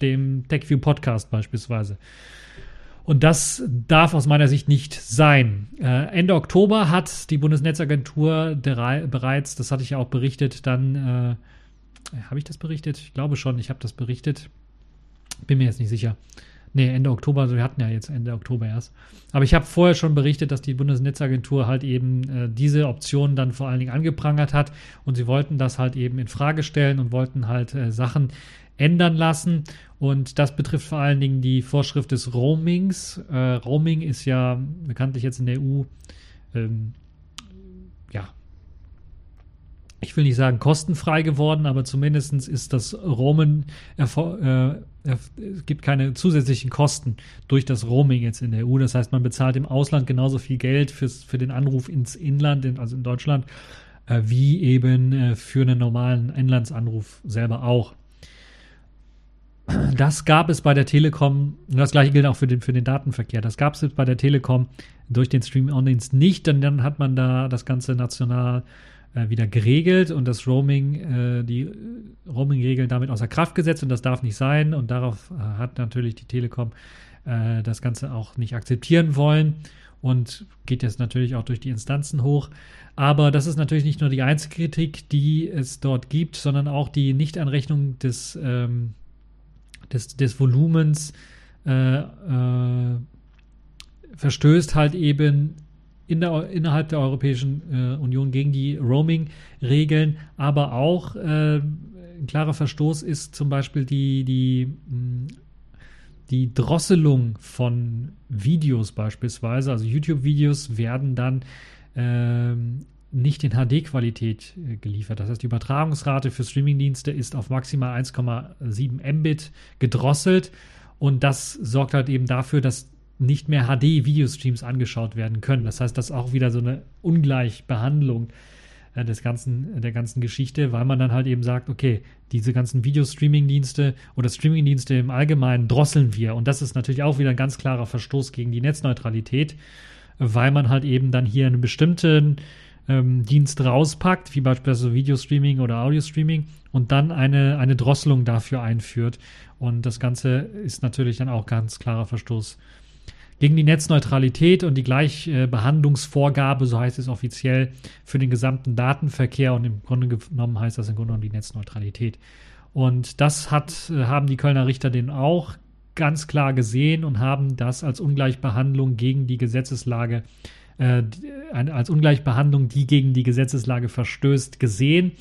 dem TechView Podcast beispielsweise. Und das darf aus meiner Sicht nicht sein. Äh, Ende Oktober hat die Bundesnetzagentur bereits, das hatte ich ja auch berichtet, dann, äh, habe ich das berichtet? Ich glaube schon, ich habe das berichtet. Bin mir jetzt nicht sicher. Nee, Ende Oktober, also wir hatten ja jetzt Ende Oktober erst. Aber ich habe vorher schon berichtet, dass die Bundesnetzagentur halt eben äh, diese Option dann vor allen Dingen angeprangert hat und sie wollten das halt eben in Frage stellen und wollten halt äh, Sachen ändern lassen. Und das betrifft vor allen Dingen die Vorschrift des Roamings. Äh, Roaming ist ja bekanntlich jetzt in der EU, ähm, ja, ich will nicht sagen kostenfrei geworden, aber zumindest ist das Roamen, äh, es gibt keine zusätzlichen Kosten durch das Roaming jetzt in der EU. Das heißt, man bezahlt im Ausland genauso viel Geld fürs, für den Anruf ins Inland, in, also in Deutschland, äh, wie eben äh, für einen normalen Inlandsanruf selber auch. Das gab es bei der Telekom, und das gleiche gilt auch für den, für den Datenverkehr, das gab es bei der Telekom durch den Stream-On-Dienst nicht, denn dann hat man da das Ganze national äh, wieder geregelt und das Roaming, äh, die Roaming-Regeln damit außer Kraft gesetzt und das darf nicht sein und darauf äh, hat natürlich die Telekom äh, das Ganze auch nicht akzeptieren wollen und geht jetzt natürlich auch durch die Instanzen hoch. Aber das ist natürlich nicht nur die einzige Kritik, die es dort gibt, sondern auch die Nichtanrechnung des ähm, des, des Volumens äh, äh, verstößt halt eben in der, innerhalb der Europäischen äh, Union gegen die Roaming-Regeln, aber auch äh, ein klarer Verstoß ist zum Beispiel die, die, die Drosselung von Videos beispielsweise. Also YouTube-Videos werden dann ähm, nicht in HD-Qualität äh, geliefert. Das heißt, die Übertragungsrate für Streamingdienste ist auf maximal 1,7 Mbit gedrosselt und das sorgt halt eben dafür, dass nicht mehr HD-Videostreams angeschaut werden können. Das heißt, das ist auch wieder so eine Ungleichbehandlung äh, des ganzen, der ganzen Geschichte, weil man dann halt eben sagt, okay, diese ganzen Videostreaming-Dienste oder Streaming-Dienste im Allgemeinen drosseln wir. Und das ist natürlich auch wieder ein ganz klarer Verstoß gegen die Netzneutralität, weil man halt eben dann hier einen bestimmten ähm, Dienst rauspackt, wie beispielsweise Videostreaming oder Audio-Streaming, und dann eine, eine Drosselung dafür einführt. Und das Ganze ist natürlich dann auch ganz klarer Verstoß gegen die Netzneutralität und die Gleichbehandlungsvorgabe, so heißt es offiziell, für den gesamten Datenverkehr. Und im Grunde genommen heißt das im Grunde genommen die Netzneutralität. Und das hat, äh, haben die Kölner Richter den auch ganz klar gesehen und haben das als Ungleichbehandlung gegen die Gesetzeslage äh, als Ungleichbehandlung, die gegen die Gesetzeslage verstößt, gesehen.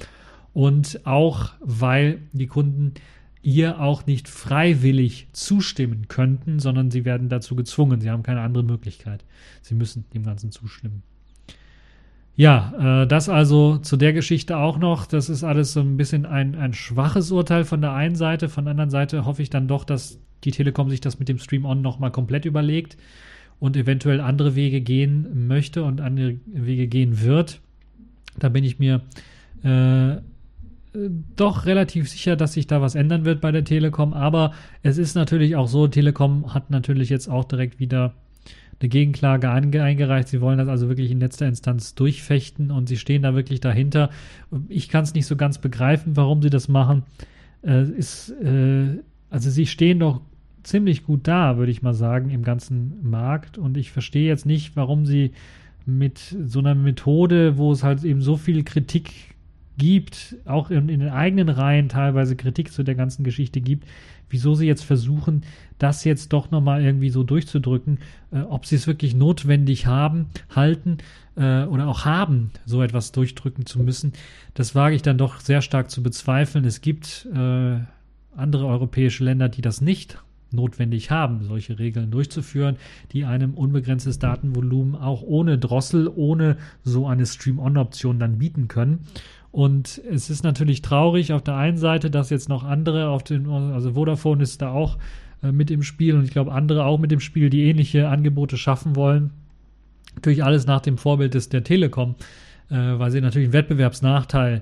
Und auch, weil die Kunden ihr auch nicht freiwillig zustimmen könnten, sondern sie werden dazu gezwungen. Sie haben keine andere Möglichkeit. Sie müssen dem Ganzen zustimmen. Ja, äh, das also zu der Geschichte auch noch. Das ist alles so ein bisschen ein, ein schwaches Urteil von der einen Seite. Von der anderen Seite hoffe ich dann doch, dass die Telekom sich das mit dem Stream On nochmal komplett überlegt und eventuell andere Wege gehen möchte und andere Wege gehen wird. Da bin ich mir äh, doch relativ sicher, dass sich da was ändern wird bei der Telekom. Aber es ist natürlich auch so, Telekom hat natürlich jetzt auch direkt wieder eine Gegenklage eingereicht. Sie wollen das also wirklich in letzter Instanz durchfechten und sie stehen da wirklich dahinter. Ich kann es nicht so ganz begreifen, warum sie das machen. Äh, ist, äh, also sie stehen doch ziemlich gut da, würde ich mal sagen, im ganzen Markt. Und ich verstehe jetzt nicht, warum sie mit so einer Methode, wo es halt eben so viel Kritik gibt, auch in, in den eigenen Reihen teilweise Kritik zu der ganzen Geschichte gibt, wieso sie jetzt versuchen, das jetzt doch nochmal irgendwie so durchzudrücken, äh, ob sie es wirklich notwendig haben, halten äh, oder auch haben, so etwas durchdrücken zu müssen, das wage ich dann doch sehr stark zu bezweifeln. Es gibt äh, andere europäische Länder, die das nicht notwendig haben, solche Regeln durchzuführen, die einem unbegrenztes Datenvolumen auch ohne Drossel, ohne so eine Stream-On-Option dann bieten können. Und es ist natürlich traurig auf der einen Seite, dass jetzt noch andere auf den, also Vodafone ist da auch äh, mit im Spiel und ich glaube andere auch mit im Spiel, die ähnliche Angebote schaffen wollen. Natürlich alles nach dem Vorbild des der Telekom äh, weil sie natürlich einen Wettbewerbsnachteil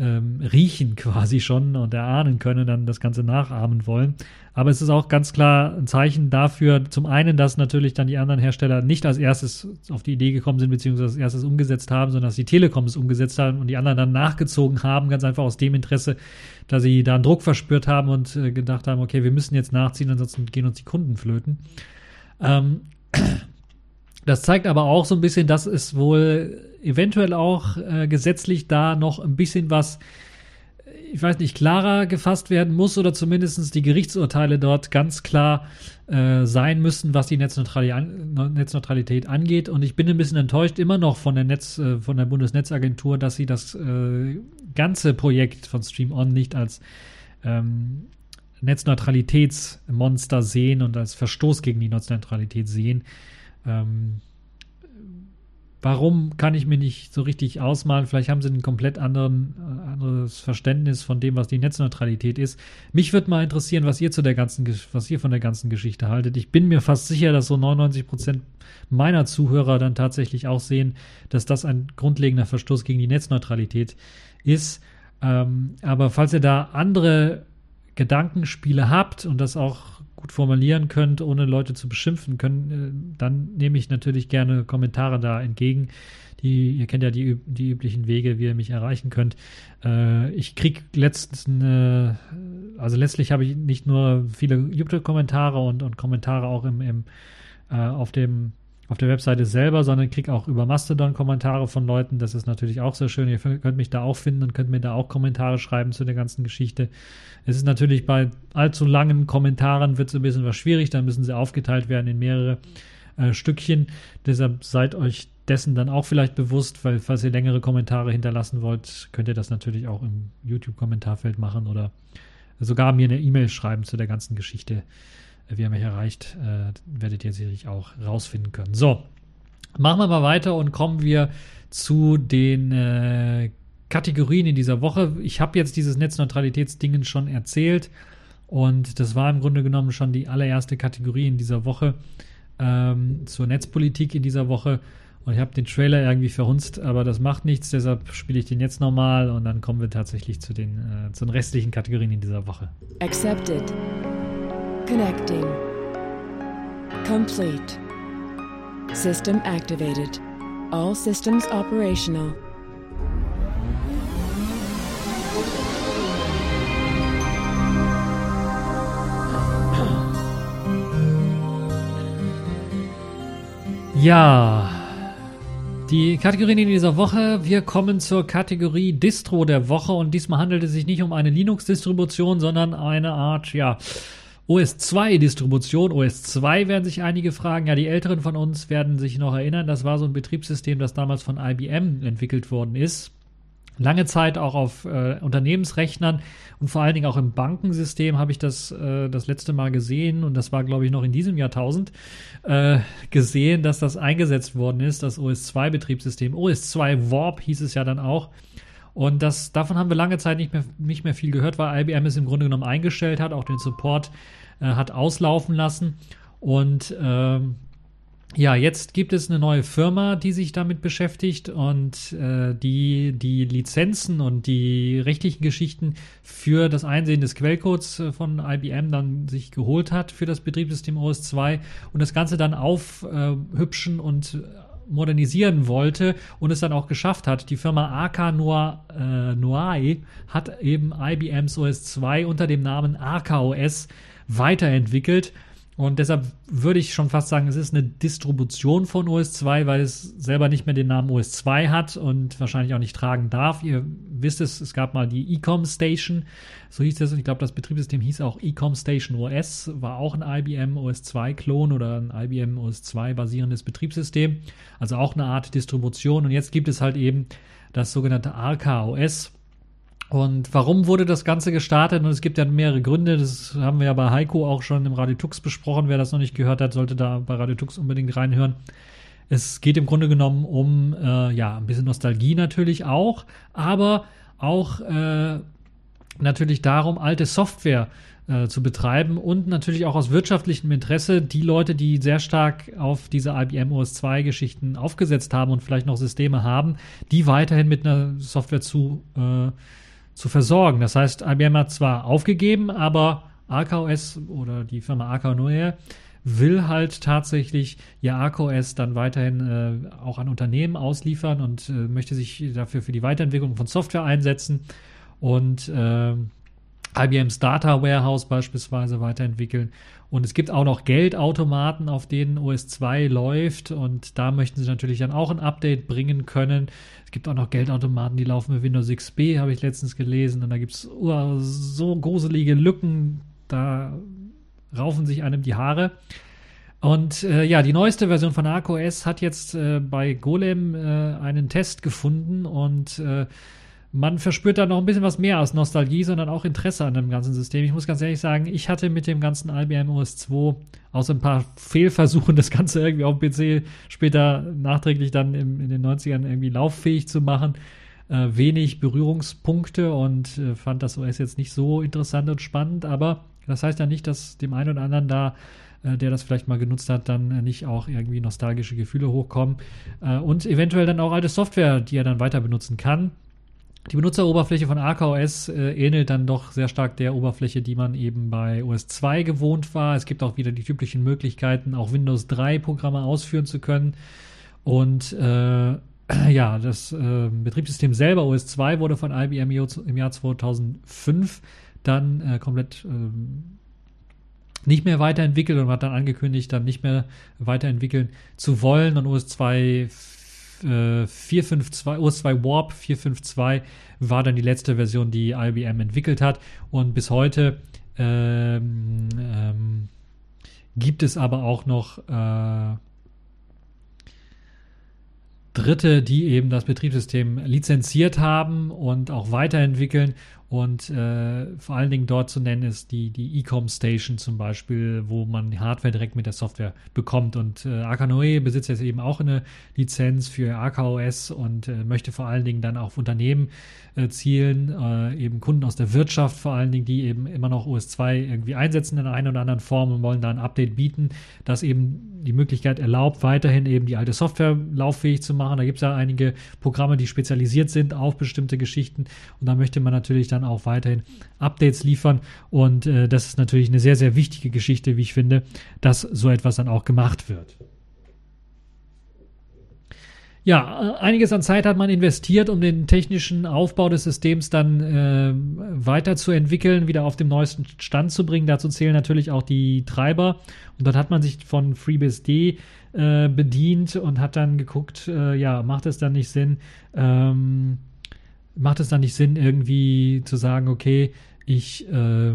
ähm, riechen quasi schon und erahnen können, dann das Ganze nachahmen wollen. Aber es ist auch ganz klar ein Zeichen dafür, zum einen, dass natürlich dann die anderen Hersteller nicht als erstes auf die Idee gekommen sind, beziehungsweise als erstes umgesetzt haben, sondern dass die Telekom es umgesetzt haben und die anderen dann nachgezogen haben, ganz einfach aus dem Interesse, dass sie da einen Druck verspürt haben und äh, gedacht haben, okay, wir müssen jetzt nachziehen, ansonsten gehen uns die Kunden flöten. Ähm, das zeigt aber auch so ein bisschen, dass es wohl eventuell auch äh, gesetzlich da noch ein bisschen was, ich weiß nicht, klarer gefasst werden muss oder zumindest die Gerichtsurteile dort ganz klar äh, sein müssen, was die Netzneutralität, an, Netzneutralität, angeht. Und ich bin ein bisschen enttäuscht immer noch von der Netz, äh, von der Bundesnetzagentur, dass sie das äh, ganze Projekt von Stream On nicht als ähm, Netzneutralitätsmonster sehen und als Verstoß gegen die Netzneutralität sehen. Ähm, warum kann ich mir nicht so richtig ausmalen? Vielleicht haben sie ein komplett anderen, äh, anderes Verständnis von dem, was die Netzneutralität ist. Mich würde mal interessieren, was ihr zu der ganzen, was ihr von der ganzen Geschichte haltet. Ich bin mir fast sicher, dass so 99 Prozent meiner Zuhörer dann tatsächlich auch sehen, dass das ein grundlegender Verstoß gegen die Netzneutralität ist. Ähm, aber falls ihr da andere Gedankenspiele habt und das auch gut formulieren könnt, ohne Leute zu beschimpfen können, äh, dann nehme ich natürlich gerne Kommentare da entgegen. Die, ihr kennt ja die, die üblichen Wege, wie ihr mich erreichen könnt. Äh, ich kriege letztens, äh, also letztlich habe ich nicht nur viele YouTube-Kommentare und, und Kommentare auch im, im äh, auf dem auf der Webseite selber, sondern kriege auch über Mastodon Kommentare von Leuten. Das ist natürlich auch sehr schön. Ihr könnt mich da auch finden und könnt mir da auch Kommentare schreiben zu der ganzen Geschichte. Es ist natürlich bei allzu langen Kommentaren wird es ein bisschen was schwierig. Da müssen sie aufgeteilt werden in mehrere äh, Stückchen. Deshalb seid euch dessen dann auch vielleicht bewusst, weil falls ihr längere Kommentare hinterlassen wollt, könnt ihr das natürlich auch im YouTube-Kommentarfeld machen oder sogar mir eine E-Mail schreiben zu der ganzen Geschichte wie er mich erreicht, äh, werdet ihr sicherlich auch rausfinden können. So, machen wir mal weiter und kommen wir zu den äh, Kategorien in dieser Woche. Ich habe jetzt dieses Netzneutralitätsdingen schon erzählt und das war im Grunde genommen schon die allererste Kategorie in dieser Woche ähm, zur Netzpolitik in dieser Woche. Und ich habe den Trailer irgendwie verhunzt, aber das macht nichts, deshalb spiele ich den jetzt nochmal und dann kommen wir tatsächlich zu den, äh, zu den restlichen Kategorien in dieser Woche. Accepted. Connecting. Complete. System activated. All systems operational. Ja, die Kategorien in dieser Woche. Wir kommen zur Kategorie Distro der Woche und diesmal handelt es sich nicht um eine Linux-Distribution, sondern eine Art, ja, OS 2 Distribution, OS 2 werden sich einige fragen. Ja, die Älteren von uns werden sich noch erinnern, das war so ein Betriebssystem, das damals von IBM entwickelt worden ist. Lange Zeit auch auf äh, Unternehmensrechnern und vor allen Dingen auch im Bankensystem habe ich das äh, das letzte Mal gesehen und das war, glaube ich, noch in diesem Jahrtausend äh, gesehen, dass das eingesetzt worden ist, das OS 2 Betriebssystem. OS 2 Warp hieß es ja dann auch. Und das, davon haben wir lange Zeit nicht mehr, nicht mehr viel gehört, weil IBM es im Grunde genommen eingestellt hat, auch den Support äh, hat auslaufen lassen. Und ähm, ja, jetzt gibt es eine neue Firma, die sich damit beschäftigt und äh, die die Lizenzen und die rechtlichen Geschichten für das Einsehen des Quellcodes äh, von IBM dann sich geholt hat für das Betriebssystem OS 2 und das Ganze dann aufhübschen äh, und modernisieren wollte und es dann auch geschafft hat. Die Firma AK Noir, äh, Noir hat eben IBM's OS 2 unter dem Namen AK OS weiterentwickelt und deshalb würde ich schon fast sagen, es ist eine Distribution von OS 2, weil es selber nicht mehr den Namen OS 2 hat und wahrscheinlich auch nicht tragen darf. Ihr wisst es, es gab mal die Ecom Station, so hieß das. Und ich glaube, das Betriebssystem hieß auch Ecom Station OS, war auch ein IBM OS 2 Klon oder ein IBM OS 2 basierendes Betriebssystem. Also auch eine Art Distribution. Und jetzt gibt es halt eben das sogenannte Arca OS und warum wurde das Ganze gestartet? Und es gibt ja mehrere Gründe. Das haben wir ja bei Heiko auch schon im Radio Tux besprochen. Wer das noch nicht gehört hat, sollte da bei Radio Tux unbedingt reinhören. Es geht im Grunde genommen um äh, ja ein bisschen Nostalgie natürlich auch, aber auch äh, natürlich darum, alte Software äh, zu betreiben und natürlich auch aus wirtschaftlichem Interesse die Leute, die sehr stark auf diese IBM OS 2 Geschichten aufgesetzt haben und vielleicht noch Systeme haben, die weiterhin mit einer Software zu, äh, zu versorgen. Das heißt, IBM hat zwar aufgegeben, aber AKOS oder die Firma AK Noir will halt tatsächlich ihr AKOS dann weiterhin äh, auch an Unternehmen ausliefern und äh, möchte sich dafür für die Weiterentwicklung von Software einsetzen und äh, IBM's Data Warehouse beispielsweise weiterentwickeln. Und es gibt auch noch Geldautomaten, auf denen OS 2 läuft. Und da möchten sie natürlich dann auch ein Update bringen können. Es gibt auch noch Geldautomaten, die laufen mit Windows XP, habe ich letztens gelesen. Und da gibt es uh, so gruselige Lücken, da raufen sich einem die Haare. Und äh, ja, die neueste Version von ArcOS hat jetzt äh, bei Golem äh, einen Test gefunden und äh, man verspürt da noch ein bisschen was mehr als Nostalgie, sondern auch Interesse an dem ganzen System. Ich muss ganz ehrlich sagen, ich hatte mit dem ganzen IBM OS 2 außer ein paar Fehlversuchen, das Ganze irgendwie auf dem PC später nachträglich dann im, in den 90ern irgendwie lauffähig zu machen, äh, wenig Berührungspunkte und äh, fand das OS jetzt nicht so interessant und spannend, aber das heißt ja nicht, dass dem einen oder anderen da äh, der das vielleicht mal genutzt hat, dann äh, nicht auch irgendwie nostalgische Gefühle hochkommen äh, und eventuell dann auch alte Software, die er dann weiter benutzen kann. Die Benutzeroberfläche von AKOS äh, ähnelt dann doch sehr stark der Oberfläche, die man eben bei OS 2 gewohnt war. Es gibt auch wieder die typischen Möglichkeiten, auch Windows 3 Programme ausführen zu können. Und äh, <clears throat> ja, das äh, Betriebssystem selber, OS 2, wurde von IBM im Jahr 2005 dann äh, komplett ähm, nicht mehr weiterentwickelt und hat dann angekündigt, dann nicht mehr weiterentwickeln zu wollen. Und OS 2 452, äh, OS 2 Warp 452 war dann die letzte Version, die IBM entwickelt hat. Und bis heute ähm, ähm, gibt es aber auch noch äh, Dritte, die eben das Betriebssystem lizenziert haben und auch weiterentwickeln. Und äh, vor allen Dingen dort zu nennen ist die, die Ecom Station zum Beispiel, wo man Hardware direkt mit der Software bekommt. Und äh, Akanoe besitzt jetzt eben auch eine Lizenz für AKOS und äh, möchte vor allen Dingen dann auf Unternehmen äh, zielen, äh, eben Kunden aus der Wirtschaft vor allen Dingen, die eben immer noch OS 2 irgendwie einsetzen in einer oder anderen Form und wollen da ein Update bieten, das eben die Möglichkeit erlaubt, weiterhin eben die alte Software lauffähig zu machen. Da gibt es ja einige Programme, die spezialisiert sind auf bestimmte Geschichten und da möchte man natürlich dann dann auch weiterhin Updates liefern. Und äh, das ist natürlich eine sehr, sehr wichtige Geschichte, wie ich finde, dass so etwas dann auch gemacht wird. Ja, äh, einiges an Zeit hat man investiert, um den technischen Aufbau des Systems dann äh, weiterzuentwickeln, wieder auf dem neuesten Stand zu bringen. Dazu zählen natürlich auch die Treiber. Und dann hat man sich von FreeBSD äh, bedient und hat dann geguckt, äh, ja, macht es dann nicht Sinn, ähm, macht es dann nicht Sinn, irgendwie zu sagen, okay, ich äh,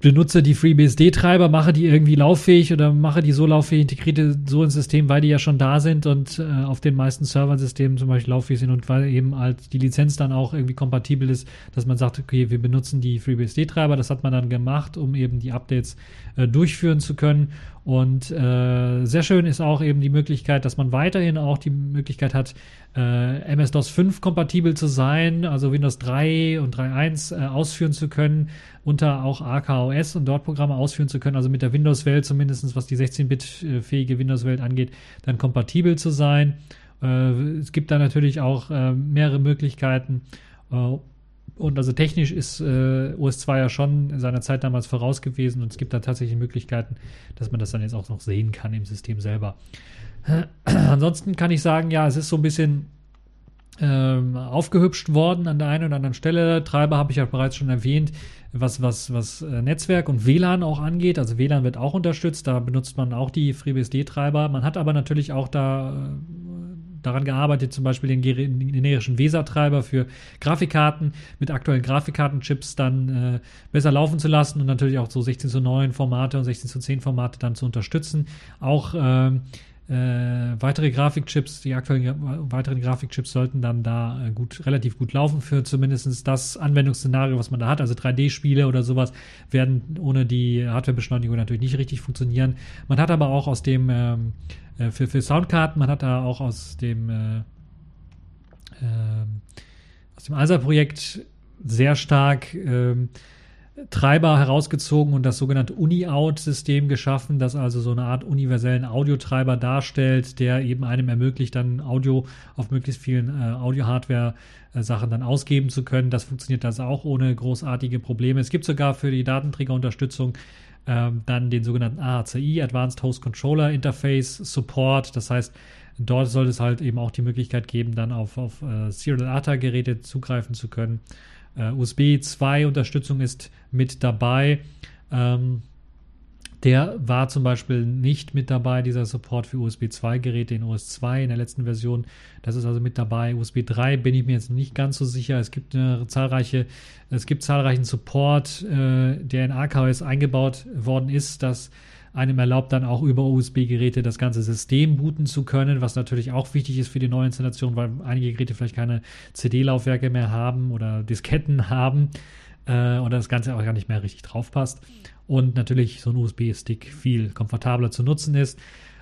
benutze die FreeBSD-Treiber, mache die irgendwie lauffähig oder mache die so lauffähig, integrierte so ins System, weil die ja schon da sind und äh, auf den meisten Serversystemen zum Beispiel lauffähig sind und weil eben halt die Lizenz dann auch irgendwie kompatibel ist, dass man sagt, okay, wir benutzen die FreeBSD-Treiber. Das hat man dann gemacht, um eben die Updates äh, durchführen zu können. Und äh, sehr schön ist auch eben die Möglichkeit, dass man weiterhin auch die Möglichkeit hat, äh, MS-DOS 5 kompatibel zu sein, also Windows 3 und 3.1 äh, ausführen zu können, unter auch AKOS und dort Programme ausführen zu können, also mit der Windows-Welt zumindest, was die 16-Bit-fähige Windows-Welt angeht, dann kompatibel zu sein. Äh, es gibt da natürlich auch äh, mehrere Möglichkeiten. Und also technisch ist äh, OS 2 ja schon in seiner Zeit damals voraus gewesen und es gibt da tatsächlich Möglichkeiten, dass man das dann jetzt auch noch sehen kann im System selber. <clears throat> Ansonsten kann ich sagen, ja, es ist so ein bisschen ähm, aufgehübscht worden an der einen oder anderen Stelle. Treiber habe ich ja bereits schon erwähnt, was, was, was äh, Netzwerk und WLAN auch angeht. Also WLAN wird auch unterstützt, da benutzt man auch die FreeBSD-Treiber. Man hat aber natürlich auch da äh, daran gearbeitet, zum Beispiel den generischen VESA-Treiber für Grafikkarten mit aktuellen Grafikkartenchips dann äh, besser laufen zu lassen und natürlich auch so 16 zu 9 Formate und 16 zu 10 Formate dann zu unterstützen. Auch ähm, äh, weitere Grafikchips, die aktuellen weiteren Grafikchips sollten dann da äh, gut, relativ gut laufen für zumindest das Anwendungsszenario, was man da hat. Also 3D-Spiele oder sowas werden ohne die Hardwarebeschleunigung natürlich nicht richtig funktionieren. Man hat aber auch aus dem ähm, äh, für, für Soundkarten, man hat da auch aus dem äh, ähm, aus dem ASA-Projekt sehr stark ähm, Treiber herausgezogen und das sogenannte Uni-Out-System geschaffen, das also so eine Art universellen Audiotreiber darstellt, der eben einem ermöglicht, dann Audio auf möglichst vielen äh, Audio-Hardware-Sachen dann ausgeben zu können. Das funktioniert also auch ohne großartige Probleme. Es gibt sogar für die Datenträgerunterstützung ähm, dann den sogenannten AHCI, Advanced Host Controller Interface Support. Das heißt, dort soll es halt eben auch die Möglichkeit geben, dann auf, auf äh, Serial ATA-Geräte zugreifen zu können. Uh, USB 2 Unterstützung ist mit dabei. Ähm, der war zum Beispiel nicht mit dabei, dieser Support für USB 2 Geräte in OS 2 in der letzten Version. Das ist also mit dabei. USB 3 bin ich mir jetzt nicht ganz so sicher. Es gibt eine zahlreiche, es gibt zahlreichen Support, äh, der in AKOS eingebaut worden ist, dass einem erlaubt dann auch über USB-Geräte das ganze System booten zu können, was natürlich auch wichtig ist für die neue Installation, weil einige Geräte vielleicht keine CD-Laufwerke mehr haben oder Disketten <laughs> haben äh, oder das Ganze auch gar nicht mehr richtig drauf passt. Und natürlich so ein USB-Stick viel komfortabler zu nutzen ist.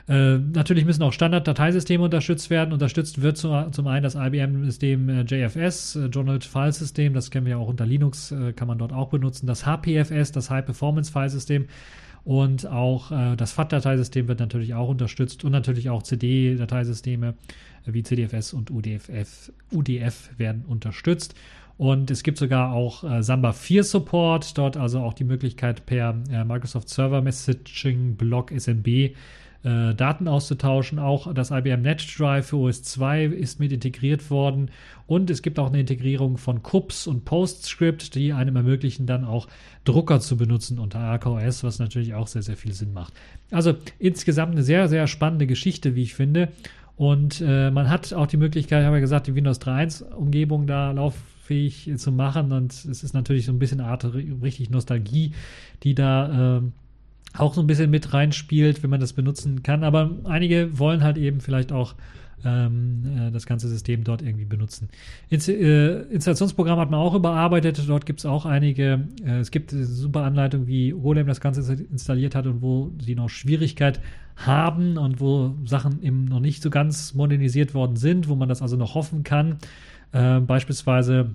Äh, natürlich müssen auch Standard-Dateisysteme unterstützt werden. Unterstützt wird zum, zum einen das IBM-System äh, JFS, äh, Journal File System, das kennen wir ja auch unter Linux, äh, kann man dort auch benutzen. Das HPFS, das High Performance File System, und auch äh, das FAT-Dateisystem wird natürlich auch unterstützt und natürlich auch CD-Dateisysteme wie CDFS und UDFF, UDF werden unterstützt. Und es gibt sogar auch äh, Samba 4 Support, dort also auch die Möglichkeit per äh, Microsoft Server Messaging Block SMB äh, Daten auszutauschen. Auch das IBM NetDrive für OS 2 ist mit integriert worden. Und es gibt auch eine Integrierung von CUPS und PostScript, die einem ermöglichen, dann auch Drucker zu benutzen unter RKOS, was natürlich auch sehr, sehr viel Sinn macht. Also insgesamt eine sehr, sehr spannende Geschichte, wie ich finde. Und äh, man hat auch die Möglichkeit, ich habe ja gesagt, die Windows 3.1-Umgebung da lauffähig zu machen. Und es ist natürlich so ein bisschen Art richtig Nostalgie, die da äh, auch so ein bisschen mit reinspielt, wenn man das benutzen kann. Aber einige wollen halt eben vielleicht auch ähm, äh, das ganze System dort irgendwie benutzen. Inst äh, Installationsprogramm hat man auch überarbeitet. Dort gibt es auch einige. Äh, es gibt eine super Anleitung, wie Golem das Ganze installiert hat und wo sie noch Schwierigkeit haben und wo Sachen eben noch nicht so ganz modernisiert worden sind, wo man das also noch hoffen kann. Äh, beispielsweise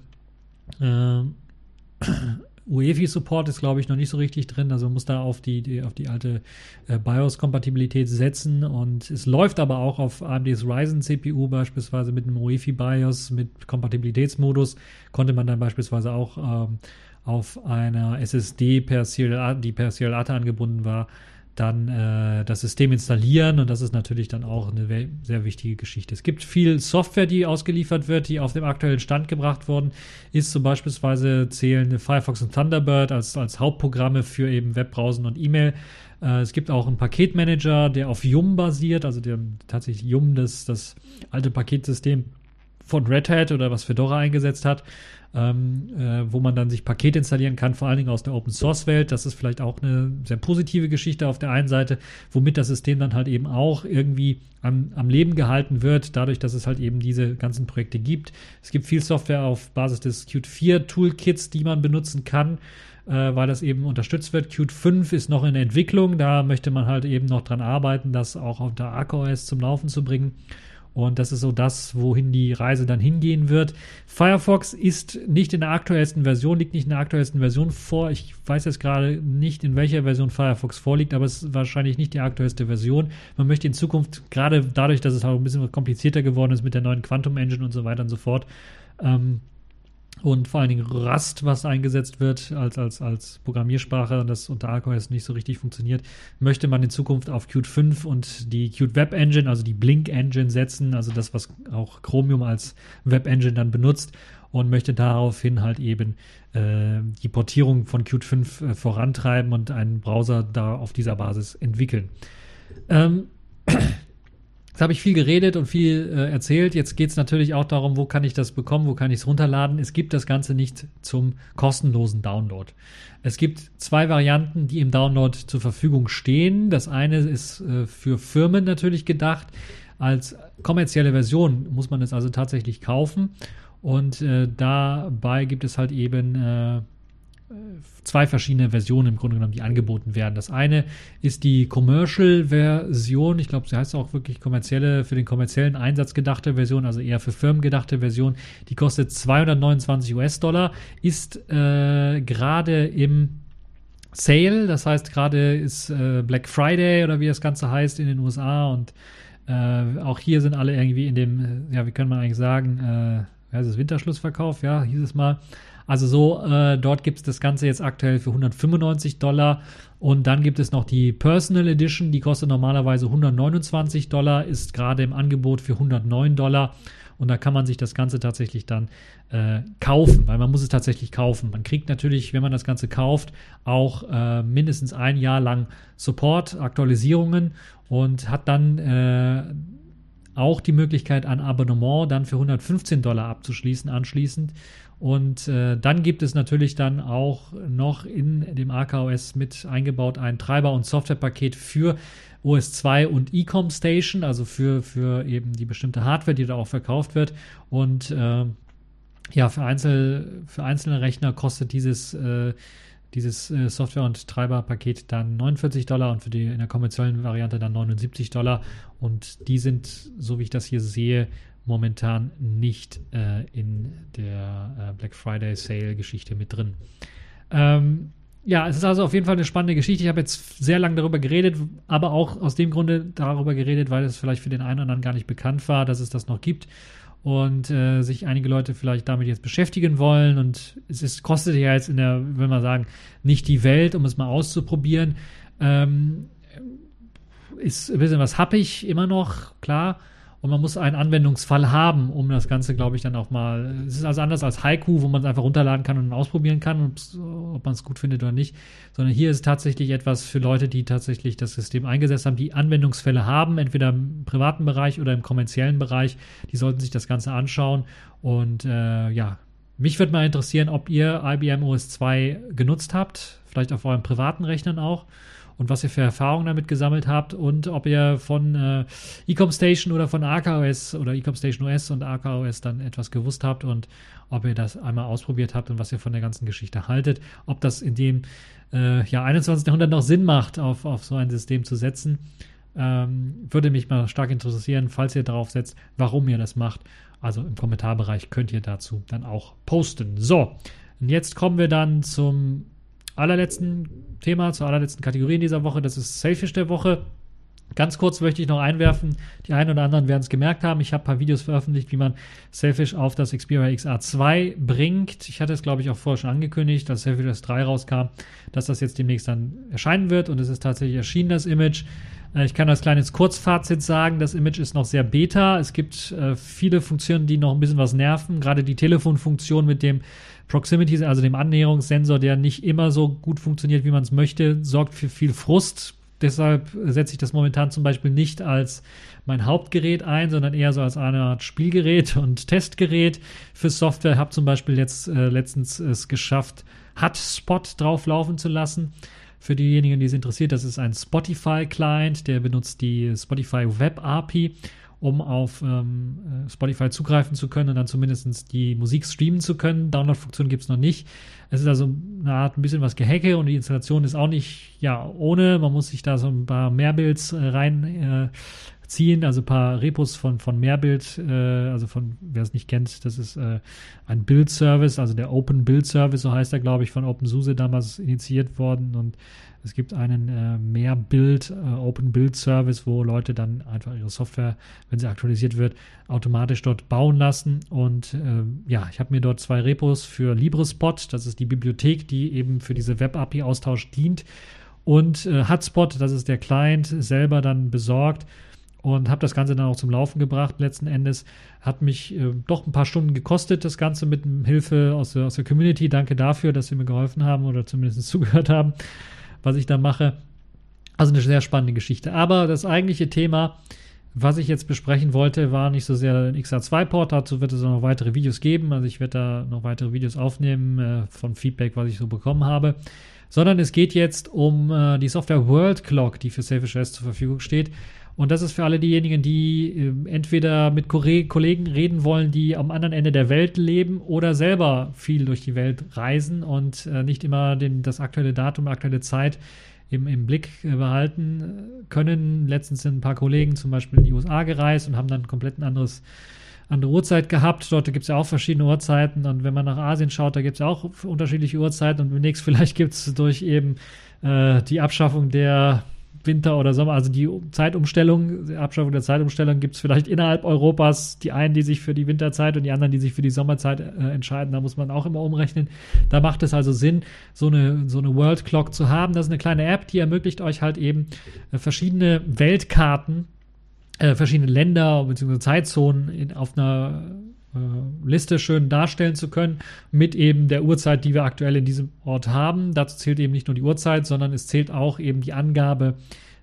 UEFI-Support ist, glaube ich, noch nicht so richtig drin. Also man muss da auf die, die auf die alte äh, BIOS-Kompatibilität setzen. Und es läuft aber auch auf AMDs Ryzen-CPU beispielsweise mit einem UEFI-BIOS mit Kompatibilitätsmodus. Konnte man dann beispielsweise auch ähm, auf einer SSD per Serial, die per Serial ATA angebunden war, dann äh, das System installieren und das ist natürlich dann auch eine sehr wichtige Geschichte. Es gibt viel Software, die ausgeliefert wird, die auf dem aktuellen Stand gebracht worden ist. Zum Beispiel zählen Firefox und Thunderbird als, als Hauptprogramme für eben Webbrowsen und E-Mail. Äh, es gibt auch einen Paketmanager, der auf Yum basiert, also der tatsächlich Yum, das, das alte Paketsystem von Red Hat oder was Fedora eingesetzt hat ähm, äh, wo man dann sich Pakete installieren kann, vor allen Dingen aus der Open Source Welt. Das ist vielleicht auch eine sehr positive Geschichte auf der einen Seite, womit das System dann halt eben auch irgendwie am, am Leben gehalten wird, dadurch, dass es halt eben diese ganzen Projekte gibt. Es gibt viel Software auf Basis des Qt 4 Toolkits, die man benutzen kann äh, weil das eben unterstützt wird. Qt 5 ist noch in Entwicklung, da möchte man halt eben noch dran arbeiten, das auch unter ArcOS zum Laufen zu bringen. Und das ist so das, wohin die Reise dann hingehen wird. Firefox ist nicht in der aktuellsten Version, liegt nicht in der aktuellsten Version vor. Ich weiß jetzt gerade nicht, in welcher Version Firefox vorliegt, aber es ist wahrscheinlich nicht die aktuellste Version. Man möchte in Zukunft, gerade dadurch, dass es auch ein bisschen komplizierter geworden ist mit der neuen Quantum Engine und so weiter und so fort, ähm, und vor allen Dingen Rust, was eingesetzt wird als, als, als Programmiersprache und das unter ArcOS nicht so richtig funktioniert, möchte man in Zukunft auf Qt 5 und die Qt Web Engine, also die Blink Engine setzen, also das, was auch Chromium als Web Engine dann benutzt und möchte daraufhin halt eben äh, die Portierung von Qt 5 äh, vorantreiben und einen Browser da auf dieser Basis entwickeln. Ähm, Jetzt habe ich viel geredet und viel äh, erzählt. Jetzt geht es natürlich auch darum, wo kann ich das bekommen, wo kann ich es runterladen. Es gibt das Ganze nicht zum kostenlosen Download. Es gibt zwei Varianten, die im Download zur Verfügung stehen. Das eine ist äh, für Firmen natürlich gedacht. Als kommerzielle Version muss man es also tatsächlich kaufen. Und äh, dabei gibt es halt eben äh, zwei verschiedene Versionen im Grunde genommen, die angeboten werden. Das eine ist die Commercial-Version. Ich glaube, sie heißt auch wirklich kommerzielle, für den kommerziellen Einsatz gedachte Version, also eher für Firmen gedachte Version. Die kostet 229 US-Dollar, ist äh, gerade im Sale, das heißt gerade ist äh, Black Friday oder wie das Ganze heißt in den USA und äh, auch hier sind alle irgendwie in dem, ja, wie kann man eigentlich sagen, äh, ja, es Winterschlussverkauf, ja, hieß es mal. Also so, äh, dort gibt es das Ganze jetzt aktuell für 195 Dollar und dann gibt es noch die Personal Edition, die kostet normalerweise 129 Dollar, ist gerade im Angebot für 109 Dollar und da kann man sich das Ganze tatsächlich dann äh, kaufen, weil man muss es tatsächlich kaufen. Man kriegt natürlich, wenn man das Ganze kauft, auch äh, mindestens ein Jahr lang Support, Aktualisierungen und hat dann äh, auch die Möglichkeit, ein Abonnement dann für 115 Dollar abzuschließen anschließend. Und äh, dann gibt es natürlich dann auch noch in dem AKOS mit eingebaut ein Treiber- und Softwarepaket für OS 2 und Ecom Station, also für, für eben die bestimmte Hardware, die da auch verkauft wird. Und äh, ja, für, Einzel, für einzelne Rechner kostet dieses, äh, dieses äh, Software- und Treiberpaket dann 49 Dollar und für die in der kommerziellen Variante dann 79 Dollar. Und die sind, so wie ich das hier sehe, momentan nicht äh, in der äh, Black Friday Sale-Geschichte mit drin. Ähm, ja, es ist also auf jeden Fall eine spannende Geschichte. Ich habe jetzt sehr lange darüber geredet, aber auch aus dem Grunde darüber geredet, weil es vielleicht für den einen oder anderen gar nicht bekannt war, dass es das noch gibt und äh, sich einige Leute vielleicht damit jetzt beschäftigen wollen. Und es ist, kostet ja jetzt in der, will man sagen, nicht die Welt, um es mal auszuprobieren. Ähm, ist ein bisschen was happig immer noch, klar und man muss einen Anwendungsfall haben, um das Ganze, glaube ich, dann auch mal. Es ist also anders als Haiku, wo man es einfach runterladen kann und ausprobieren kann, ob man es gut findet oder nicht. Sondern hier ist tatsächlich etwas für Leute, die tatsächlich das System eingesetzt haben, die Anwendungsfälle haben, entweder im privaten Bereich oder im kommerziellen Bereich. Die sollten sich das Ganze anschauen. Und äh, ja, mich würde mal interessieren, ob ihr IBM OS 2 genutzt habt, vielleicht auf euren privaten Rechnern auch und was ihr für Erfahrungen damit gesammelt habt und ob ihr von äh, Ecom Station oder von AKOS oder Ecom Station OS und AKOS dann etwas gewusst habt und ob ihr das einmal ausprobiert habt und was ihr von der ganzen Geschichte haltet. Ob das in dem äh, ja, 21. Jahrhundert noch Sinn macht, auf, auf so ein System zu setzen. Ähm, würde mich mal stark interessieren, falls ihr darauf setzt, warum ihr das macht. Also im Kommentarbereich könnt ihr dazu dann auch posten. So, und jetzt kommen wir dann zum allerletzten Thema, zur allerletzten Kategorie in dieser Woche. Das ist Selfish der Woche. Ganz kurz möchte ich noch einwerfen, die einen oder anderen werden es gemerkt haben. Ich habe ein paar Videos veröffentlicht, wie man Selfish auf das Xperia XR2 bringt. Ich hatte es, glaube ich, auch vorher schon angekündigt, dass Selfish S3 rauskam, dass das jetzt demnächst dann erscheinen wird und es ist tatsächlich erschienen, das Image. Äh, ich kann als kleines Kurzfazit sagen, das Image ist noch sehr beta. Es gibt äh, viele Funktionen, die noch ein bisschen was nerven. Gerade die Telefonfunktion mit dem Proximity, also dem Annäherungssensor, der nicht immer so gut funktioniert, wie man es möchte, sorgt für viel Frust. Deshalb setze ich das momentan zum Beispiel nicht als mein Hauptgerät ein, sondern eher so als eine Art Spielgerät <laughs> und Testgerät für Software. Habe zum Beispiel jetzt äh, letztens es geschafft, Hotspot drauflaufen zu lassen. Für diejenigen, die es interessiert, das ist ein Spotify-Client, der benutzt die Spotify Web API um auf ähm, äh, Spotify zugreifen zu können und dann zumindest die Musik streamen zu können. Download-Funktion gibt es noch nicht. Es ist also eine Art ein bisschen was Gehacke und die Installation ist auch nicht ja ohne. Man muss sich da so ein paar Mehrbuilds äh, rein äh, ziehen, also ein paar Repos von, von Mehrbild, äh, also von, wer es nicht kennt, das ist äh, ein Build-Service, also der Open Build Service, so heißt er, glaube ich, von OpenSUSE damals initiiert worden und es gibt einen äh, Mehrbild, äh, Open Build Service, wo Leute dann einfach ihre Software, wenn sie aktualisiert wird, automatisch dort bauen lassen. Und äh, ja, ich habe mir dort zwei Repos für LibreSpot, das ist die Bibliothek, die eben für diese Web-API-Austausch dient. Und äh, Hotspot, das ist der Client, selber dann besorgt und habe das Ganze dann auch zum Laufen gebracht. Letzten Endes hat mich äh, doch ein paar Stunden gekostet, das Ganze mit Hilfe aus der, aus der Community. Danke dafür, dass Sie mir geholfen haben oder zumindest <laughs> zugehört haben was ich da mache. Also eine sehr spannende Geschichte. Aber das eigentliche Thema, was ich jetzt besprechen wollte, war nicht so sehr ein XR2-Port. Dazu wird es noch weitere Videos geben. Also ich werde da noch weitere Videos aufnehmen äh, von Feedback, was ich so bekommen habe. Sondern es geht jetzt um äh, die Software World Clock, die für Selfish OS zur Verfügung steht. Und das ist für alle diejenigen, die äh, entweder mit Kollegen reden wollen, die am anderen Ende der Welt leben oder selber viel durch die Welt reisen und äh, nicht immer den, das aktuelle Datum, aktuelle Zeit im, im Blick äh, behalten können. Letztens sind ein paar Kollegen zum Beispiel in die USA gereist und haben dann komplett ein anderes andere Uhrzeit gehabt. Dort gibt es ja auch verschiedene Uhrzeiten. Und wenn man nach Asien schaut, da gibt es ja auch unterschiedliche Uhrzeiten. Und demnächst <laughs> vielleicht gibt es durch eben äh, die Abschaffung der Winter oder Sommer, also die Zeitumstellung, die Abschaffung der Zeitumstellung gibt es vielleicht innerhalb Europas die einen, die sich für die Winterzeit und die anderen, die sich für die Sommerzeit äh, entscheiden. Da muss man auch immer umrechnen. Da macht es also Sinn, so eine, so eine World Clock zu haben. Das ist eine kleine App, die ermöglicht euch halt eben äh, verschiedene Weltkarten, äh, verschiedene Länder bzw. Zeitzonen in, auf einer Liste schön darstellen zu können mit eben der Uhrzeit, die wir aktuell in diesem Ort haben. Dazu zählt eben nicht nur die Uhrzeit, sondern es zählt auch eben die Angabe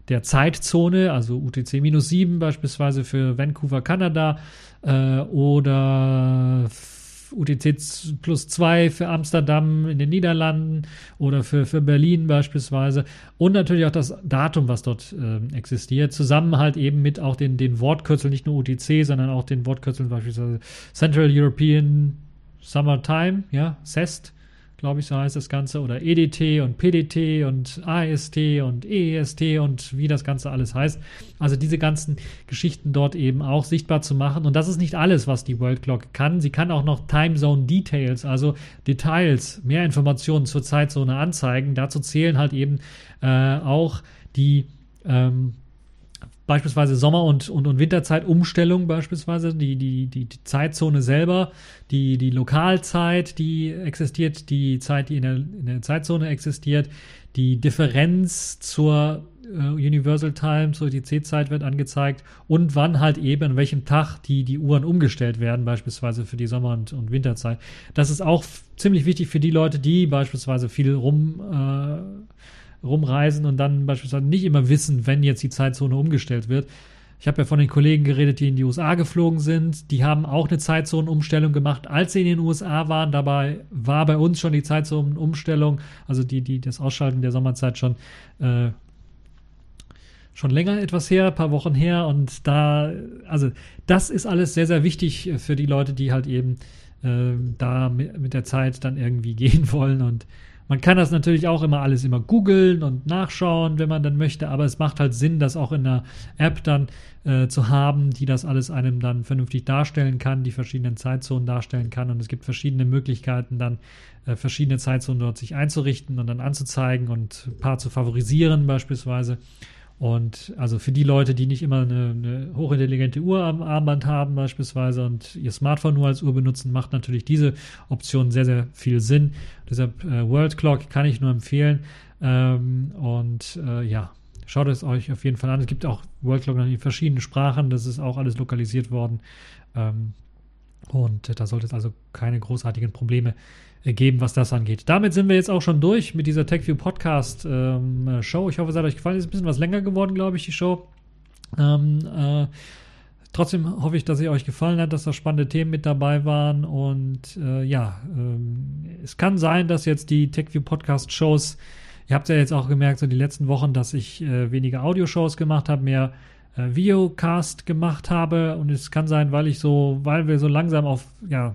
der Zeitzone, also UTC-7 beispielsweise für Vancouver, Kanada äh, oder UTC plus 2 für Amsterdam in den Niederlanden oder für, für Berlin beispielsweise. Und natürlich auch das Datum, was dort äh, existiert. Zusammen halt eben mit auch den, den Wortkürzeln, nicht nur UTC, sondern auch den Wortkürzeln beispielsweise Central European Summertime, ja, CEST glaube ich, so heißt das Ganze, oder EDT und PDT und AST und EEST und wie das Ganze alles heißt. Also diese ganzen Geschichten dort eben auch sichtbar zu machen. Und das ist nicht alles, was die World Clock kann. Sie kann auch noch Time Zone Details, also Details, mehr Informationen zur Zeitzone anzeigen. Dazu zählen halt eben äh, auch die ähm, beispielsweise Sommer- und, und, und Winterzeitumstellung beispielsweise, die, die, die, die Zeitzone selber, die, die Lokalzeit, die existiert, die Zeit, die in der, in der Zeitzone existiert, die Differenz zur äh, Universal Time, zur UTC-Zeit wird angezeigt und wann halt eben, an welchem Tag die, die Uhren umgestellt werden, beispielsweise für die Sommer- und, und Winterzeit. Das ist auch ziemlich wichtig für die Leute, die beispielsweise viel rum äh, rumreisen und dann beispielsweise nicht immer wissen, wenn jetzt die Zeitzone umgestellt wird. Ich habe ja von den Kollegen geredet, die in die USA geflogen sind. Die haben auch eine Zeitzonenumstellung gemacht, als sie in den USA waren. Dabei war bei uns schon die Zeitzonenumstellung, also die, die, das Ausschalten der Sommerzeit schon, äh, schon länger etwas her, ein paar Wochen her. Und da, also das ist alles sehr, sehr wichtig für die Leute, die halt eben äh, da mit, mit der Zeit dann irgendwie <laughs> gehen wollen und man kann das natürlich auch immer alles immer googeln und nachschauen, wenn man dann möchte, aber es macht halt Sinn, das auch in einer App dann äh, zu haben, die das alles einem dann vernünftig darstellen kann, die verschiedenen Zeitzonen darstellen kann und es gibt verschiedene Möglichkeiten dann äh, verschiedene Zeitzonen dort sich einzurichten und dann anzuzeigen und ein paar zu favorisieren beispielsweise. Und also für die Leute, die nicht immer eine, eine, hochintelligente Uhr am Armband haben beispielsweise und ihr Smartphone nur als Uhr benutzen, macht natürlich diese Option sehr, sehr viel Sinn. Deshalb äh, World Clock kann ich nur empfehlen. Ähm, und äh, ja, schaut es euch auf jeden Fall an. Es gibt auch World Clock in verschiedenen Sprachen. Das ist auch alles lokalisiert worden. Ähm, und äh, da sollte es also keine großartigen Probleme geben, was das angeht. Damit sind wir jetzt auch schon durch mit dieser TechView Podcast ähm, Show. Ich hoffe, es hat euch gefallen. Ist ein bisschen was länger geworden, glaube ich, die Show. Ähm, äh, trotzdem hoffe ich, dass sie euch gefallen hat, dass da spannende Themen mit dabei waren. Und äh, ja, ähm, es kann sein, dass jetzt die TechView Podcast Shows, ihr habt ja jetzt auch gemerkt, so die letzten Wochen, dass ich äh, weniger Audioshows gemacht habe, mehr äh, Videocast gemacht habe. Und es kann sein, weil ich so, weil wir so langsam auf, ja,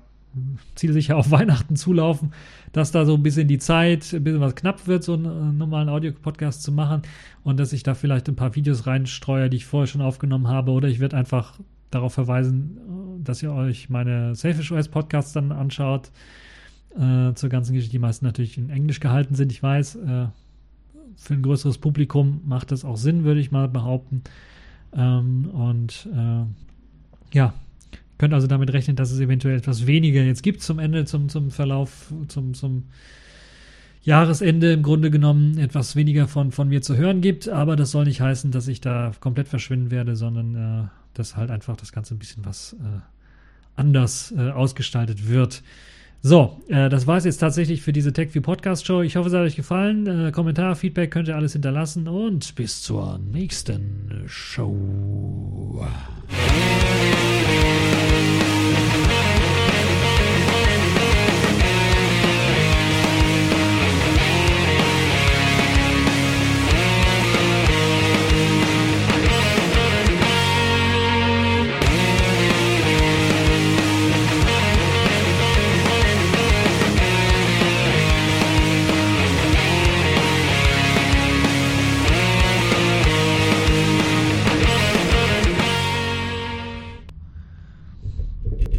zielsicher auf <laughs> Weihnachten zulaufen, dass da so ein bisschen die Zeit, ein bisschen was knapp wird, so einen äh, normalen Audio-Podcast zu machen. Und dass ich da vielleicht ein paar Videos reinstreue, die ich vorher schon aufgenommen habe. Oder ich werde einfach darauf verweisen, äh, dass ihr euch meine Selfish OS Podcasts dann anschaut. Äh, zur ganzen Geschichte, die meisten natürlich in Englisch gehalten sind, ich weiß, äh, für ein größeres Publikum macht das auch Sinn, würde ich mal behaupten ähm, und äh, ja, könnt also damit rechnen, dass es eventuell etwas weniger jetzt gibt zum Ende, zum, zum Verlauf, zum, zum Jahresende im Grunde genommen etwas weniger von, von mir zu hören gibt. Aber das soll nicht heißen, dass ich da komplett verschwinden werde, sondern äh, dass halt einfach das Ganze ein bisschen was äh, anders äh, ausgestaltet wird. So, äh, das war es jetzt tatsächlich für diese TechView Podcast Show. Ich hoffe, es hat euch gefallen. Äh, Kommentar, Feedback könnt ihr alles hinterlassen und bis zur nächsten Show.